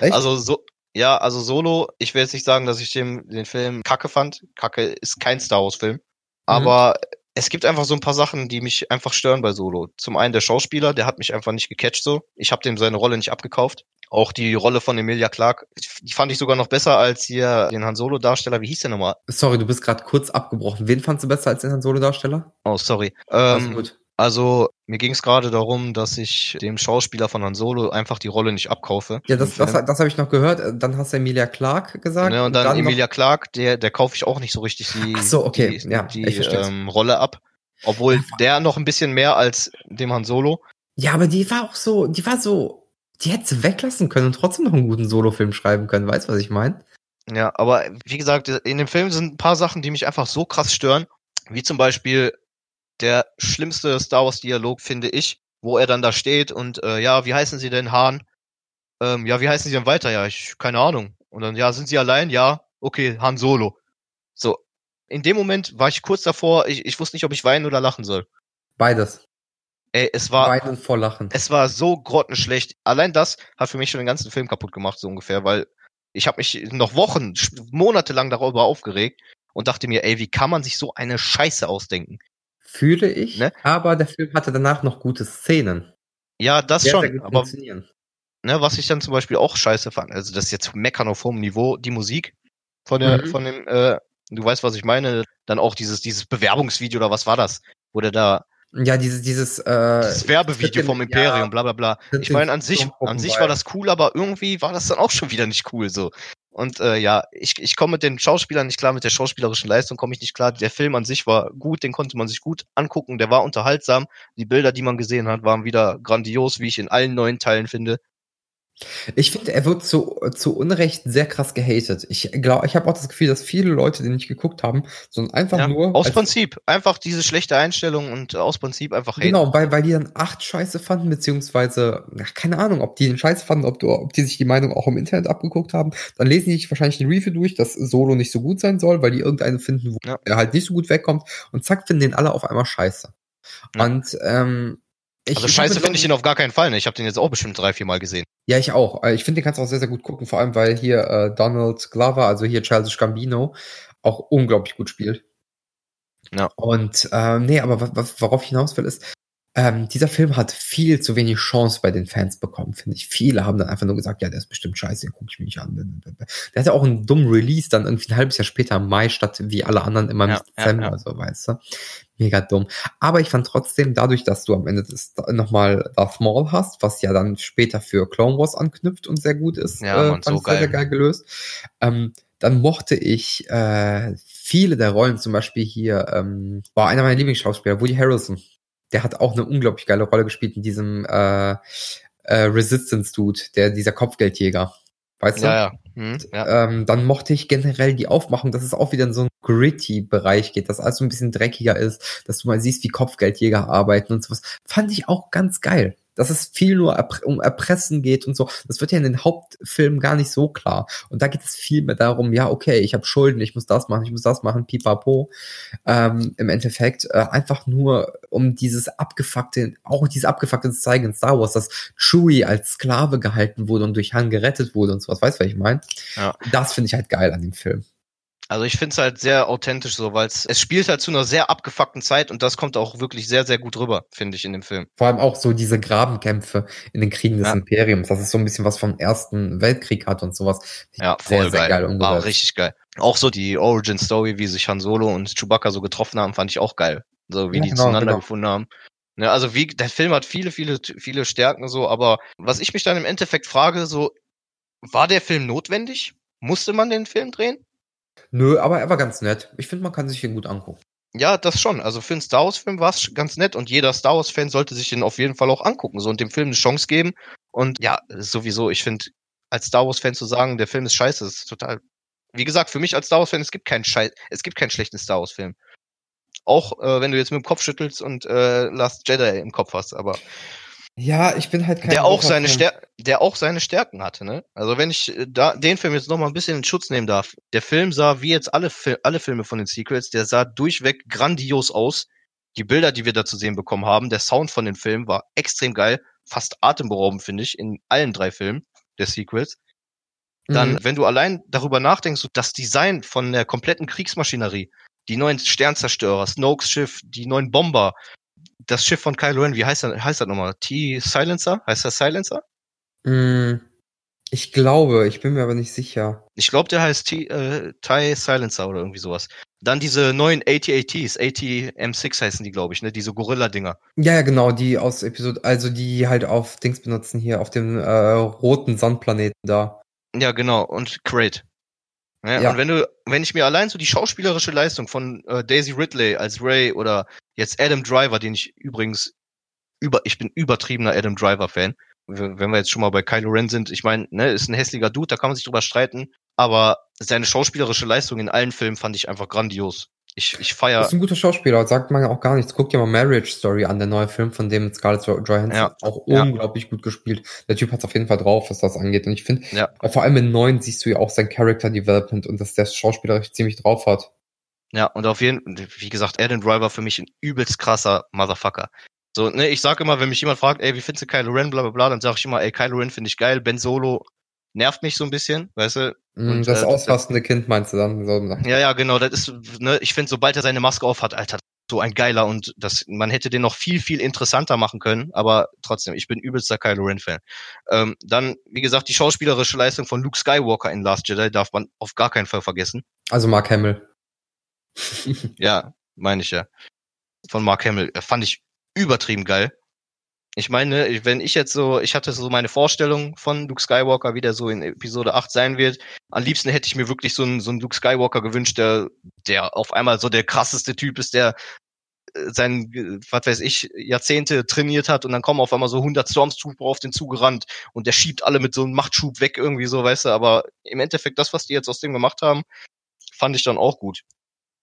Echt? Also so, ja, also Solo, ich will jetzt nicht sagen, dass ich den, den Film kacke fand. Kacke ist kein Star Wars Film. Mhm. Aber mhm. es gibt einfach so ein paar Sachen, die mich einfach stören bei Solo. Zum einen der Schauspieler, der hat mich einfach nicht gecatcht so. Ich habe dem seine Rolle nicht abgekauft. Auch die Rolle von Emilia Clark, die fand ich sogar noch besser als hier den Han Solo Darsteller. Wie hieß der nochmal? Sorry, du bist gerade kurz abgebrochen. Wen fandst du besser als den Han Solo Darsteller? Oh, sorry. Ähm, gut. Also, mir ging es gerade darum, dass ich dem Schauspieler von Han Solo einfach die Rolle nicht abkaufe. Ja, das, das, das habe ich noch gehört. Dann hast du Emilia Clark gesagt. Ne, und, und dann, dann Emilia Clark, der, der kaufe ich auch nicht so richtig die, so, okay. die, ja, die ähm, Rolle ab. Obwohl der noch ein bisschen mehr als dem Han Solo. Ja, aber die war auch so, die war so, die hätte sie weglassen können und trotzdem noch einen guten Solo-Film schreiben können. Weißt du, was ich meine? Ja, aber wie gesagt, in dem Film sind ein paar Sachen, die mich einfach so krass stören. Wie zum Beispiel der schlimmste Star Wars-Dialog, finde ich, wo er dann da steht und äh, ja, wie heißen Sie denn, Hahn? Ähm, ja, wie heißen Sie denn weiter? Ja, ich, keine Ahnung. Und dann, ja, sind Sie allein? Ja, okay, Han Solo. So, in dem Moment war ich kurz davor, ich, ich wusste nicht, ob ich weinen oder lachen soll. Beides. Ey, es war. Weinen vor Lachen. Es war so grottenschlecht. Allein das hat für mich schon den ganzen Film kaputt gemacht, so ungefähr, weil ich habe mich noch Wochen, Monate lang darüber aufgeregt und dachte mir, ey, wie kann man sich so eine Scheiße ausdenken? Fühle ich, ne? aber der Film hatte danach noch gute Szenen. Ja, das sehr, schon, aber ne, was ich dann zum Beispiel auch scheiße fand, also das ist jetzt meckern auf hohem Niveau, die Musik von der, mhm. von dem, äh, du weißt, was ich meine, dann auch dieses, dieses Bewerbungsvideo oder was war das, wo der da ja, dieses, dieses, äh, dieses Werbevideo vom Imperium, ja, bla bla bla. Ich meine, an sich, an sich war das cool, aber irgendwie war das dann auch schon wieder nicht cool so. Und äh, ja, ich, ich komme mit den Schauspielern nicht klar, mit der schauspielerischen Leistung komme ich nicht klar. Der Film an sich war gut, den konnte man sich gut angucken, der war unterhaltsam. Die Bilder, die man gesehen hat, waren wieder grandios, wie ich in allen neuen Teilen finde. Ich finde, er wird zu, zu Unrecht sehr krass gehatet. Ich glaube, ich habe auch das Gefühl, dass viele Leute, die nicht geguckt haben, sondern einfach ja, nur. Aus Prinzip. Einfach diese schlechte Einstellung und aus Prinzip einfach haten. Genau, weil, weil die dann acht Scheiße fanden, beziehungsweise, ja, keine Ahnung, ob die den Scheiße fanden, ob, ob die sich die Meinung auch im Internet abgeguckt haben. Dann lesen die sich wahrscheinlich den Review durch, dass Solo nicht so gut sein soll, weil die irgendeine finden, wo ja. er halt nicht so gut wegkommt. Und zack, finden den alle auf einmal scheiße. Ja. Und ähm, ich, also scheiße finde ich ihn auf gar keinen Fall. Ne? Ich habe den jetzt auch bestimmt drei, vier Mal gesehen. Ja, ich auch. Äh, ich finde, den kannst du auch sehr, sehr gut gucken, vor allem weil hier äh, Donald Glover, also hier Childish Gambino, auch unglaublich gut spielt. Ja. Und ähm, nee, aber worauf ich hinaus will, ist, ähm, dieser Film hat viel zu wenig Chance bei den Fans bekommen, finde ich. Viele haben dann einfach nur gesagt, ja, der ist bestimmt scheiße, den gucke ich mir nicht an. Der hat ja auch einen dummen Release dann irgendwie ein halbes Jahr später im Mai statt wie alle anderen immer im ja, Dezember, ja, ja. so weißt du. Mega dumm. Aber ich fand trotzdem, dadurch, dass du am Ende des nochmal Darth Maul hast, was ja dann später für Clone Wars anknüpft und sehr gut ist, ja, äh, fand so geil. sehr, sehr geil gelöst. Ähm, dann mochte ich äh, viele der Rollen, zum Beispiel hier, ähm, war einer meiner Lieblingsschauspieler, Woody Harrelson der hat auch eine unglaublich geile Rolle gespielt in diesem äh, äh, Resistance-Dude, der dieser Kopfgeldjäger. Weißt du? Ja, ja. Hm, ja. Ähm, dann mochte ich generell die Aufmachung, dass es auch wieder in so einen Gritty-Bereich geht, dass alles so ein bisschen dreckiger ist, dass du mal siehst, wie Kopfgeldjäger arbeiten und sowas. Fand ich auch ganz geil dass es viel nur um Erpressen geht und so. Das wird ja in den Hauptfilmen gar nicht so klar. Und da geht es viel mehr darum, ja, okay, ich habe Schulden, ich muss das machen, ich muss das machen, pipapo. Ähm, Im Endeffekt äh, einfach nur um dieses abgefuckte, auch dieses abgefuckte zu zeigen in Star Wars, dass Chewie als Sklave gehalten wurde und durch Han gerettet wurde und sowas. Weißt du, was ich meine? Ja. Das finde ich halt geil an dem Film. Also ich finde es halt sehr authentisch so, weil es spielt halt zu einer sehr abgefuckten Zeit und das kommt auch wirklich sehr, sehr gut rüber, finde ich, in dem Film. Vor allem auch so diese Grabenkämpfe in den Kriegen des ja. Imperiums, das ist so ein bisschen was vom Ersten Weltkrieg hat und sowas. Ja, voll sehr, geil. sehr geil umgesetzt. War richtig geil. Auch so die Origin Story, wie sich Han Solo und Chewbacca so getroffen haben, fand ich auch geil. So wie ja, die genau, zueinander genau. gefunden haben. Ne, also wie, der Film hat viele, viele, viele Stärken so, aber was ich mich dann im Endeffekt frage, so, war der Film notwendig? Musste man den Film drehen? Nö, aber er war ganz nett. Ich finde, man kann sich ihn gut angucken. Ja, das schon. Also für einen Star Wars-Film war es ganz nett und jeder Star Wars-Fan sollte sich den auf jeden Fall auch angucken, so und dem Film eine Chance geben. Und ja, sowieso, ich finde, als Star Wars-Fan zu sagen, der Film ist scheiße, ist total. Wie gesagt, für mich als Star Wars-Fan, es gibt keinen Scheiß, es gibt keinen schlechten Star Wars-Film. Auch äh, wenn du jetzt mit dem Kopf schüttelst und äh, Last Jedi im Kopf hast, aber ja, ich bin halt kein der auch seine Stär der auch seine Stärken hatte, ne? Also wenn ich äh, da den Film jetzt noch mal ein bisschen in Schutz nehmen darf. Der Film sah wie jetzt alle Fi alle Filme von den Sequels, der sah durchweg grandios aus. Die Bilder, die wir da zu sehen bekommen haben, der Sound von den Filmen war extrem geil, fast atemberaubend finde ich in allen drei Filmen der Sequels. Dann, mhm. wenn du allein darüber nachdenkst, das Design von der kompletten Kriegsmaschinerie, die neuen Sternzerstörer, Snokes Schiff, die neuen Bomber, das Schiff von Kylo Ren, wie heißt das, heißt das nochmal? T-Silencer? Heißt das Silencer? Mm, ich glaube, ich bin mir aber nicht sicher. Ich glaube, der heißt T, äh, TIE Silencer oder irgendwie sowas. Dann diese neuen AT-ATs, AT-M6 heißen die, glaube ich, ne? Diese Gorilla-Dinger. Ja, ja, genau, die aus Episode, also die halt auf Dings benutzen hier, auf dem äh, roten Sandplaneten da. Ja, genau, und Crate. Ja, ja. Und wenn du, wenn ich mir allein so die schauspielerische Leistung von äh, Daisy Ridley als Ray oder jetzt Adam Driver, den ich übrigens über, ich bin übertriebener Adam Driver-Fan, wenn wir jetzt schon mal bei Kylo Ren sind, ich meine, ne, ist ein hässlicher Dude, da kann man sich drüber streiten, aber seine schauspielerische Leistung in allen Filmen fand ich einfach grandios. Ich, ich feiere. Das ist ein guter Schauspieler, sagt man ja auch gar nichts. Guck dir mal Marriage Story an, der neue Film von dem Scarlett Johansson. Ja. Auch ja. unglaublich gut gespielt. Der Typ hat auf jeden Fall drauf, was das angeht. Und ich finde, ja. vor allem in neuen siehst du ja auch sein Character Development und dass der Schauspieler ziemlich drauf hat. Ja, und auf jeden Fall, wie gesagt, Adam Driver für mich ein übelst krasser Motherfucker. So, ne, ich sag immer, wenn mich jemand fragt, ey, wie findest du Kylo Ren, bla bla bla, dann sag ich immer, ey, Kylo Ren finde ich geil, Ben Solo nervt mich so ein bisschen, weißt du? Mm, und, das äh, ausrastende das, Kind meinst du dann? So. Ja, ja, genau, das ist, ne, ich finde, sobald er seine Maske auf hat, Alter, so ein geiler und das, man hätte den noch viel, viel interessanter machen können, aber trotzdem, ich bin übelster Kylo Ren-Fan. Ähm, dann, wie gesagt, die schauspielerische Leistung von Luke Skywalker in Last Jedi darf man auf gar keinen Fall vergessen. Also Mark Hamill. ja, meine ich ja. Von Mark Hamill. Äh, fand ich übertrieben geil. Ich meine, wenn ich jetzt so, ich hatte so meine Vorstellung von Luke Skywalker, wie der so in Episode 8 sein wird. Am liebsten hätte ich mir wirklich so einen, so einen Luke Skywalker gewünscht, der, der auf einmal so der krasseste Typ ist, der äh, sein, was weiß ich, Jahrzehnte trainiert hat und dann kommen auf einmal so 100 Stormtrooper auf den zugerannt und der schiebt alle mit so einem Machtschub weg irgendwie so, weißt du, aber im Endeffekt das, was die jetzt aus dem gemacht haben, fand ich dann auch gut.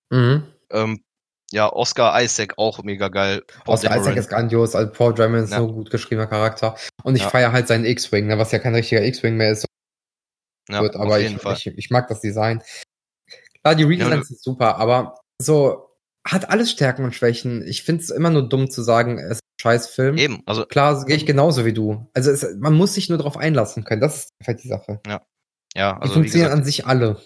Mhm. Ähm, ja, Oscar Isaac auch mega geil. Paul Oscar Dameron. Isaac ist grandios, also Paul Dameron ist ja. so ein gut geschriebener Charakter. Und ich ja. feiere halt seinen X-Wing, ne, was ja kein richtiger X-Wing mehr ist. Ja, wird, aber ich, ich, ich, mag das Design. Klar, die Redesigns sind super, aber so hat alles Stärken und Schwächen. Ich finde es immer nur dumm zu sagen, es ist ein scheiß Film. Eben, also klar gehe ich genauso wie du. Also es, man muss sich nur darauf einlassen können. Das ist halt die Sache. Ja, ja. Also die funktionieren gesagt, an sich alle.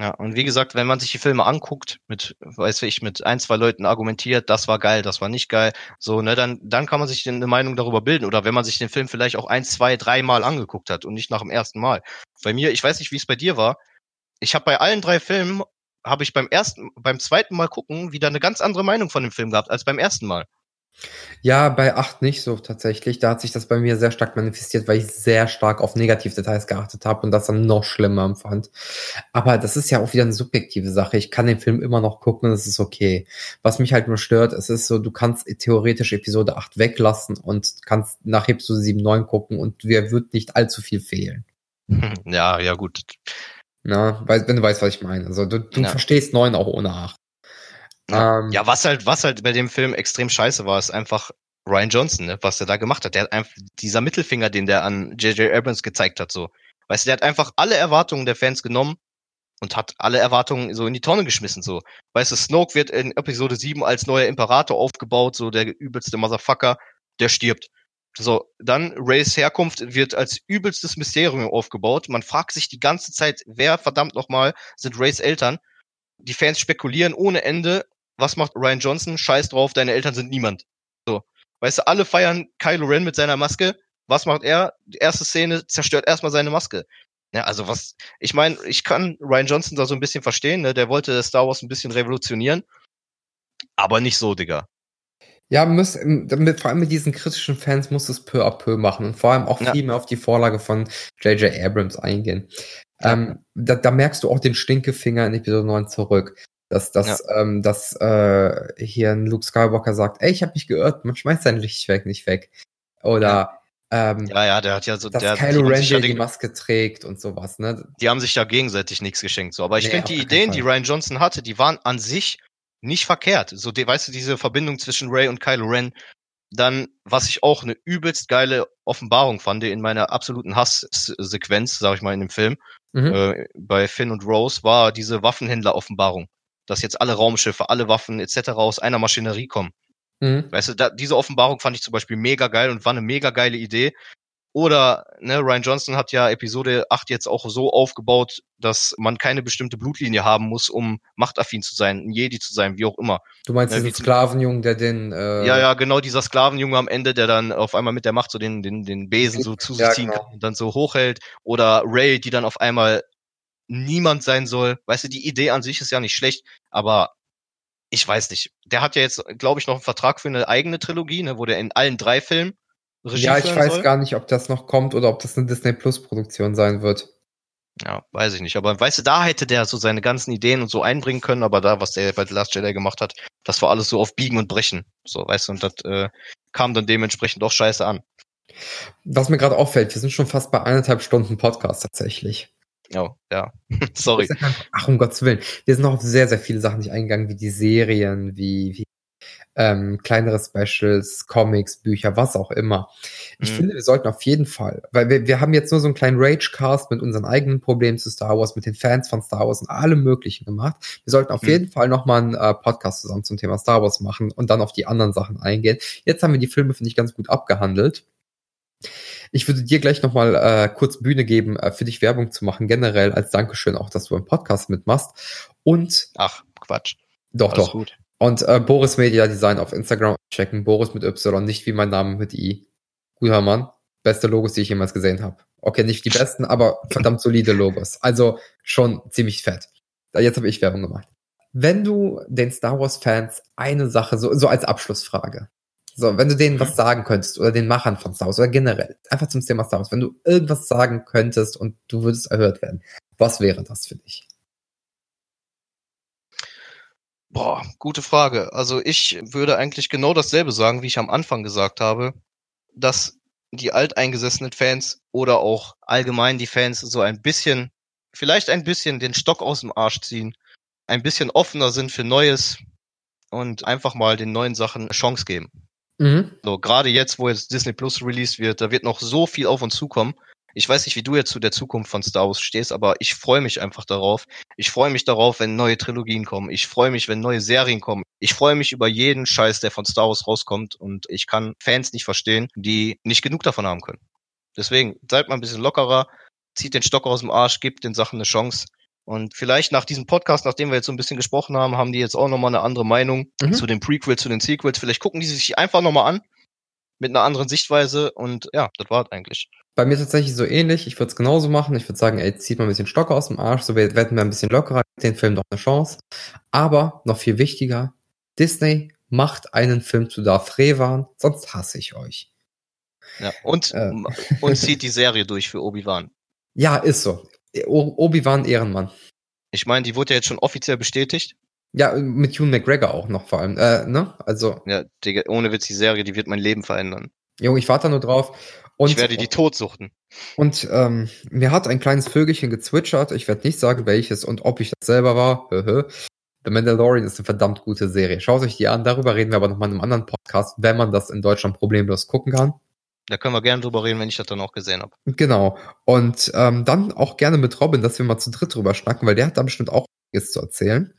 Ja, und wie gesagt, wenn man sich die Filme anguckt, mit, weiß ich, mit ein, zwei Leuten argumentiert, das war geil, das war nicht geil, so, ne, dann, dann kann man sich eine Meinung darüber bilden. Oder wenn man sich den Film vielleicht auch ein, zwei, drei Mal angeguckt hat und nicht nach dem ersten Mal. Bei mir, ich weiß nicht, wie es bei dir war. Ich habe bei allen drei Filmen, habe ich beim ersten, beim zweiten Mal gucken, wieder eine ganz andere Meinung von dem Film gehabt als beim ersten Mal. Ja, bei 8 nicht so tatsächlich. Da hat sich das bei mir sehr stark manifestiert, weil ich sehr stark auf Negativdetails geachtet habe und das dann noch schlimmer empfand. Aber das ist ja auch wieder eine subjektive Sache. Ich kann den Film immer noch gucken und es ist okay. Was mich halt nur stört, es ist so, du kannst theoretisch Episode 8 weglassen und kannst nach Episode 7, 9 gucken und dir wird nicht allzu viel fehlen. Ja, ja, gut. Na, wenn du weißt, was ich meine. Also du, du ja. verstehst 9 auch ohne 8. Ja, ähm, ja, was halt, was halt bei dem Film extrem scheiße war, ist einfach Ryan Johnson, ne, was er da gemacht hat. Der hat einfach dieser Mittelfinger, den der an J.J. Abrams gezeigt hat, so. Weißt du, der hat einfach alle Erwartungen der Fans genommen und hat alle Erwartungen so in die Tonne geschmissen, so. Weißt du, Snoke wird in Episode 7 als neuer Imperator aufgebaut, so der übelste Motherfucker, der stirbt. So, dann Rays Herkunft wird als übelstes Mysterium aufgebaut. Man fragt sich die ganze Zeit, wer verdammt nochmal sind Rays Eltern? Die Fans spekulieren ohne Ende was macht Ryan Johnson? Scheiß drauf, deine Eltern sind niemand. So. Weißt du, alle feiern Kylo Ren mit seiner Maske. Was macht er? Die erste Szene zerstört erstmal seine Maske. Ja, also was, ich meine, ich kann Ryan Johnson da so ein bisschen verstehen, ne? Der wollte Star Wars ein bisschen revolutionieren. Aber nicht so, Digga. Ja, muss, damit, vor allem mit diesen kritischen Fans muss es peu à peu machen und vor allem auch ja. viel mehr auf die Vorlage von J.J. Abrams eingehen. Ja. Ähm, da, da merkst du auch den Stinkefinger in Episode 9 zurück. Dass, dass, ja. ähm, dass äh, hier ein Luke Skywalker sagt, ey, ich habe mich geirrt, man schmeißt sein Lichtschwert nicht weg. Oder ja. Ähm, ja, ja, der hat ja so, dass der, Kylo Ren die, die Maske trägt und sowas, ne? Die haben sich da gegenseitig nichts geschenkt, so. Aber ich nee, finde die Ideen, die Ryan Johnson hatte, die waren an sich nicht verkehrt. So, die, weißt du, diese Verbindung zwischen Ray und Kylo Ren. Dann, was ich auch eine übelst geile Offenbarung fand in meiner absoluten Hasssequenz, sag ich mal, in dem Film, mhm. äh, bei Finn und Rose, war diese Waffenhändler-Offenbarung dass jetzt alle Raumschiffe, alle Waffen etc. aus einer Maschinerie kommen. Mhm. Weißt du, da, diese Offenbarung fand ich zum Beispiel mega geil und war eine mega geile Idee. Oder ne, Ryan Johnson hat ja Episode 8 jetzt auch so aufgebaut, dass man keine bestimmte Blutlinie haben muss, um machtaffin zu sein, ein Jedi zu sein, wie auch immer. Du meinst ne, diesen Sklavenjungen, der den äh Ja, ja, genau, dieser Sklavenjunge am Ende, der dann auf einmal mit der Macht so den, den, den Besen so zu sich ja, ziehen genau. kann und dann so hochhält. Oder Ray, die dann auf einmal niemand sein soll. Weißt du, die Idee an sich ist ja nicht schlecht, aber ich weiß nicht. Der hat ja jetzt, glaube ich, noch einen Vertrag für eine eigene Trilogie, ne, wo der in allen drei Filmen Regie Ja, ich weiß soll. gar nicht, ob das noch kommt oder ob das eine Disney Plus Produktion sein wird. Ja, weiß ich nicht. Aber weißt du, da hätte der so seine ganzen Ideen und so einbringen können, aber da, was der bei The Last Jedi gemacht hat, das war alles so auf Biegen und Brechen. So, weißt du, und das äh, kam dann dementsprechend doch scheiße an. Was mir gerade auffällt, wir sind schon fast bei eineinhalb Stunden Podcast tatsächlich. Oh, ja. Sorry. Ach, um Gottes Willen. Wir sind noch auf sehr, sehr viele Sachen nicht eingegangen, wie die Serien, wie, wie ähm, kleinere Specials, Comics, Bücher, was auch immer. Ich mhm. finde, wir sollten auf jeden Fall, weil wir, wir haben jetzt nur so einen kleinen Ragecast mit unseren eigenen Problemen zu Star Wars, mit den Fans von Star Wars und allem Möglichen gemacht. Wir sollten auf mhm. jeden Fall nochmal einen äh, Podcast zusammen zum Thema Star Wars machen und dann auf die anderen Sachen eingehen. Jetzt haben wir die Filme, finde ich, ganz gut abgehandelt. Ich würde dir gleich nochmal äh, kurz Bühne geben, äh, für dich Werbung zu machen, generell als Dankeschön auch, dass du im Podcast mitmachst. Und. Ach, Quatsch. Doch, Alles doch. Gut. Und äh, Boris Media Design auf Instagram checken. Boris mit Y, nicht wie mein Name mit I. Guter Mann. Beste Logos, die ich jemals gesehen habe. Okay, nicht die besten, aber verdammt solide Logos. Also schon ziemlich fett. Jetzt habe ich Werbung gemacht. Wenn du den Star Wars Fans eine Sache, so, so als Abschlussfrage, so, wenn du denen mhm. was sagen könntest oder den Machern von Star Wars oder generell, einfach zum Thema Star Wars, wenn du irgendwas sagen könntest und du würdest erhört werden, was wäre das für dich? Boah, gute Frage. Also ich würde eigentlich genau dasselbe sagen, wie ich am Anfang gesagt habe, dass die alteingesessenen Fans oder auch allgemein die Fans so ein bisschen, vielleicht ein bisschen den Stock aus dem Arsch ziehen, ein bisschen offener sind für Neues und einfach mal den neuen Sachen eine Chance geben. Mhm. So, gerade jetzt, wo jetzt Disney Plus released wird, da wird noch so viel auf uns zukommen. Ich weiß nicht, wie du jetzt zu der Zukunft von Star Wars stehst, aber ich freue mich einfach darauf. Ich freue mich darauf, wenn neue Trilogien kommen. Ich freue mich, wenn neue Serien kommen. Ich freue mich über jeden Scheiß, der von Star Wars rauskommt und ich kann Fans nicht verstehen, die nicht genug davon haben können. Deswegen, seid mal ein bisschen lockerer, zieht den Stock aus dem Arsch, gebt den Sachen eine Chance. Und vielleicht nach diesem Podcast, nachdem wir jetzt so ein bisschen gesprochen haben, haben die jetzt auch nochmal eine andere Meinung mhm. zu den Prequels, zu den Sequels. Vielleicht gucken die sich einfach nochmal an mit einer anderen Sichtweise und ja, das war eigentlich. Bei mir tatsächlich so ähnlich. Ich würde es genauso machen. Ich würde sagen, ey, zieht mal ein bisschen Stocker aus dem Arsch, so werden wir ein bisschen lockerer, den Film doch eine Chance. Aber noch viel wichtiger, Disney macht einen Film zu Darth Revan, sonst hasse ich euch. Ja, und, äh. und zieht die Serie durch für Obi-Wan. Ja, ist so. Obi-Wan Ehrenmann. Ich meine, die wurde ja jetzt schon offiziell bestätigt. Ja, mit Hugh McGregor auch noch vor allem, äh, ne? Also. Ja, Digga, ohne Witz, die Serie, die wird mein Leben verändern. Junge, ich warte nur drauf. Und, ich werde die tot suchten. Und ähm, mir hat ein kleines Vögelchen gezwitschert. Ich werde nicht sagen, welches und ob ich das selber war. The Mandalorian ist eine verdammt gute Serie. Schaut euch die an. Darüber reden wir aber nochmal in einem anderen Podcast, wenn man das in Deutschland problemlos gucken kann. Da können wir gerne drüber reden, wenn ich das dann auch gesehen habe. Genau. Und ähm, dann auch gerne mit Robin, dass wir mal zu dritt drüber schnacken, weil der hat da bestimmt auch einiges zu erzählen.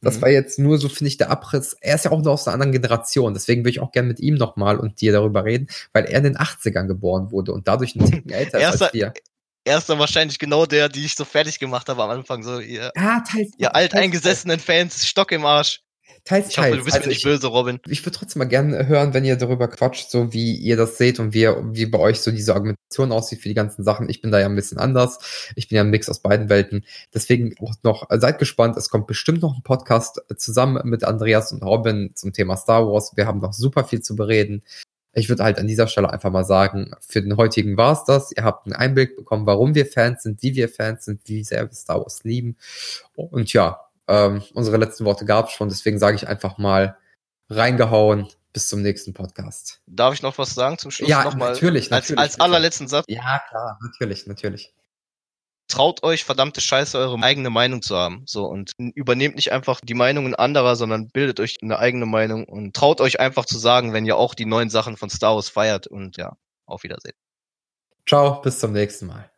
Das mhm. war jetzt nur so, finde ich, der Abriss. Er ist ja auch nur aus einer anderen Generation. Deswegen würde ich auch gerne mit ihm nochmal und dir darüber reden, weil er in den 80ern geboren wurde und dadurch ein Ticken älter ist als wir. Er ist dann wahrscheinlich genau der, die ich so fertig gemacht habe am Anfang. So, ihr, ja, teils, ihr alteingesessenen Fans, Stock im Arsch. Teils, ich teils. hoffe, du bist also mir nicht böse, Robin. Ich würde trotzdem mal gerne hören, wenn ihr darüber quatscht, so wie ihr das seht und wie, wie bei euch so diese Argumentation aussieht für die ganzen Sachen. Ich bin da ja ein bisschen anders. Ich bin ja ein Mix aus beiden Welten. Deswegen auch noch, seid gespannt. Es kommt bestimmt noch ein Podcast zusammen mit Andreas und Robin zum Thema Star Wars. Wir haben noch super viel zu bereden. Ich würde halt an dieser Stelle einfach mal sagen, für den heutigen war's das. Ihr habt einen Einblick bekommen, warum wir Fans sind, wie wir Fans sind, wie sehr wir Star Wars lieben. Und ja, ähm, unsere letzten Worte gab es schon, deswegen sage ich einfach mal reingehauen. Bis zum nächsten Podcast. Darf ich noch was sagen zum Schluss? Ja, nochmal natürlich, natürlich. Als, als allerletzten Satz. Ja, klar, natürlich, natürlich. Traut euch, verdammte Scheiße, eure eigene Meinung zu haben. So, und übernehmt nicht einfach die Meinungen anderer, sondern bildet euch eine eigene Meinung und traut euch einfach zu sagen, wenn ihr auch die neuen Sachen von Star Wars feiert. Und ja, auf Wiedersehen. Ciao, bis zum nächsten Mal.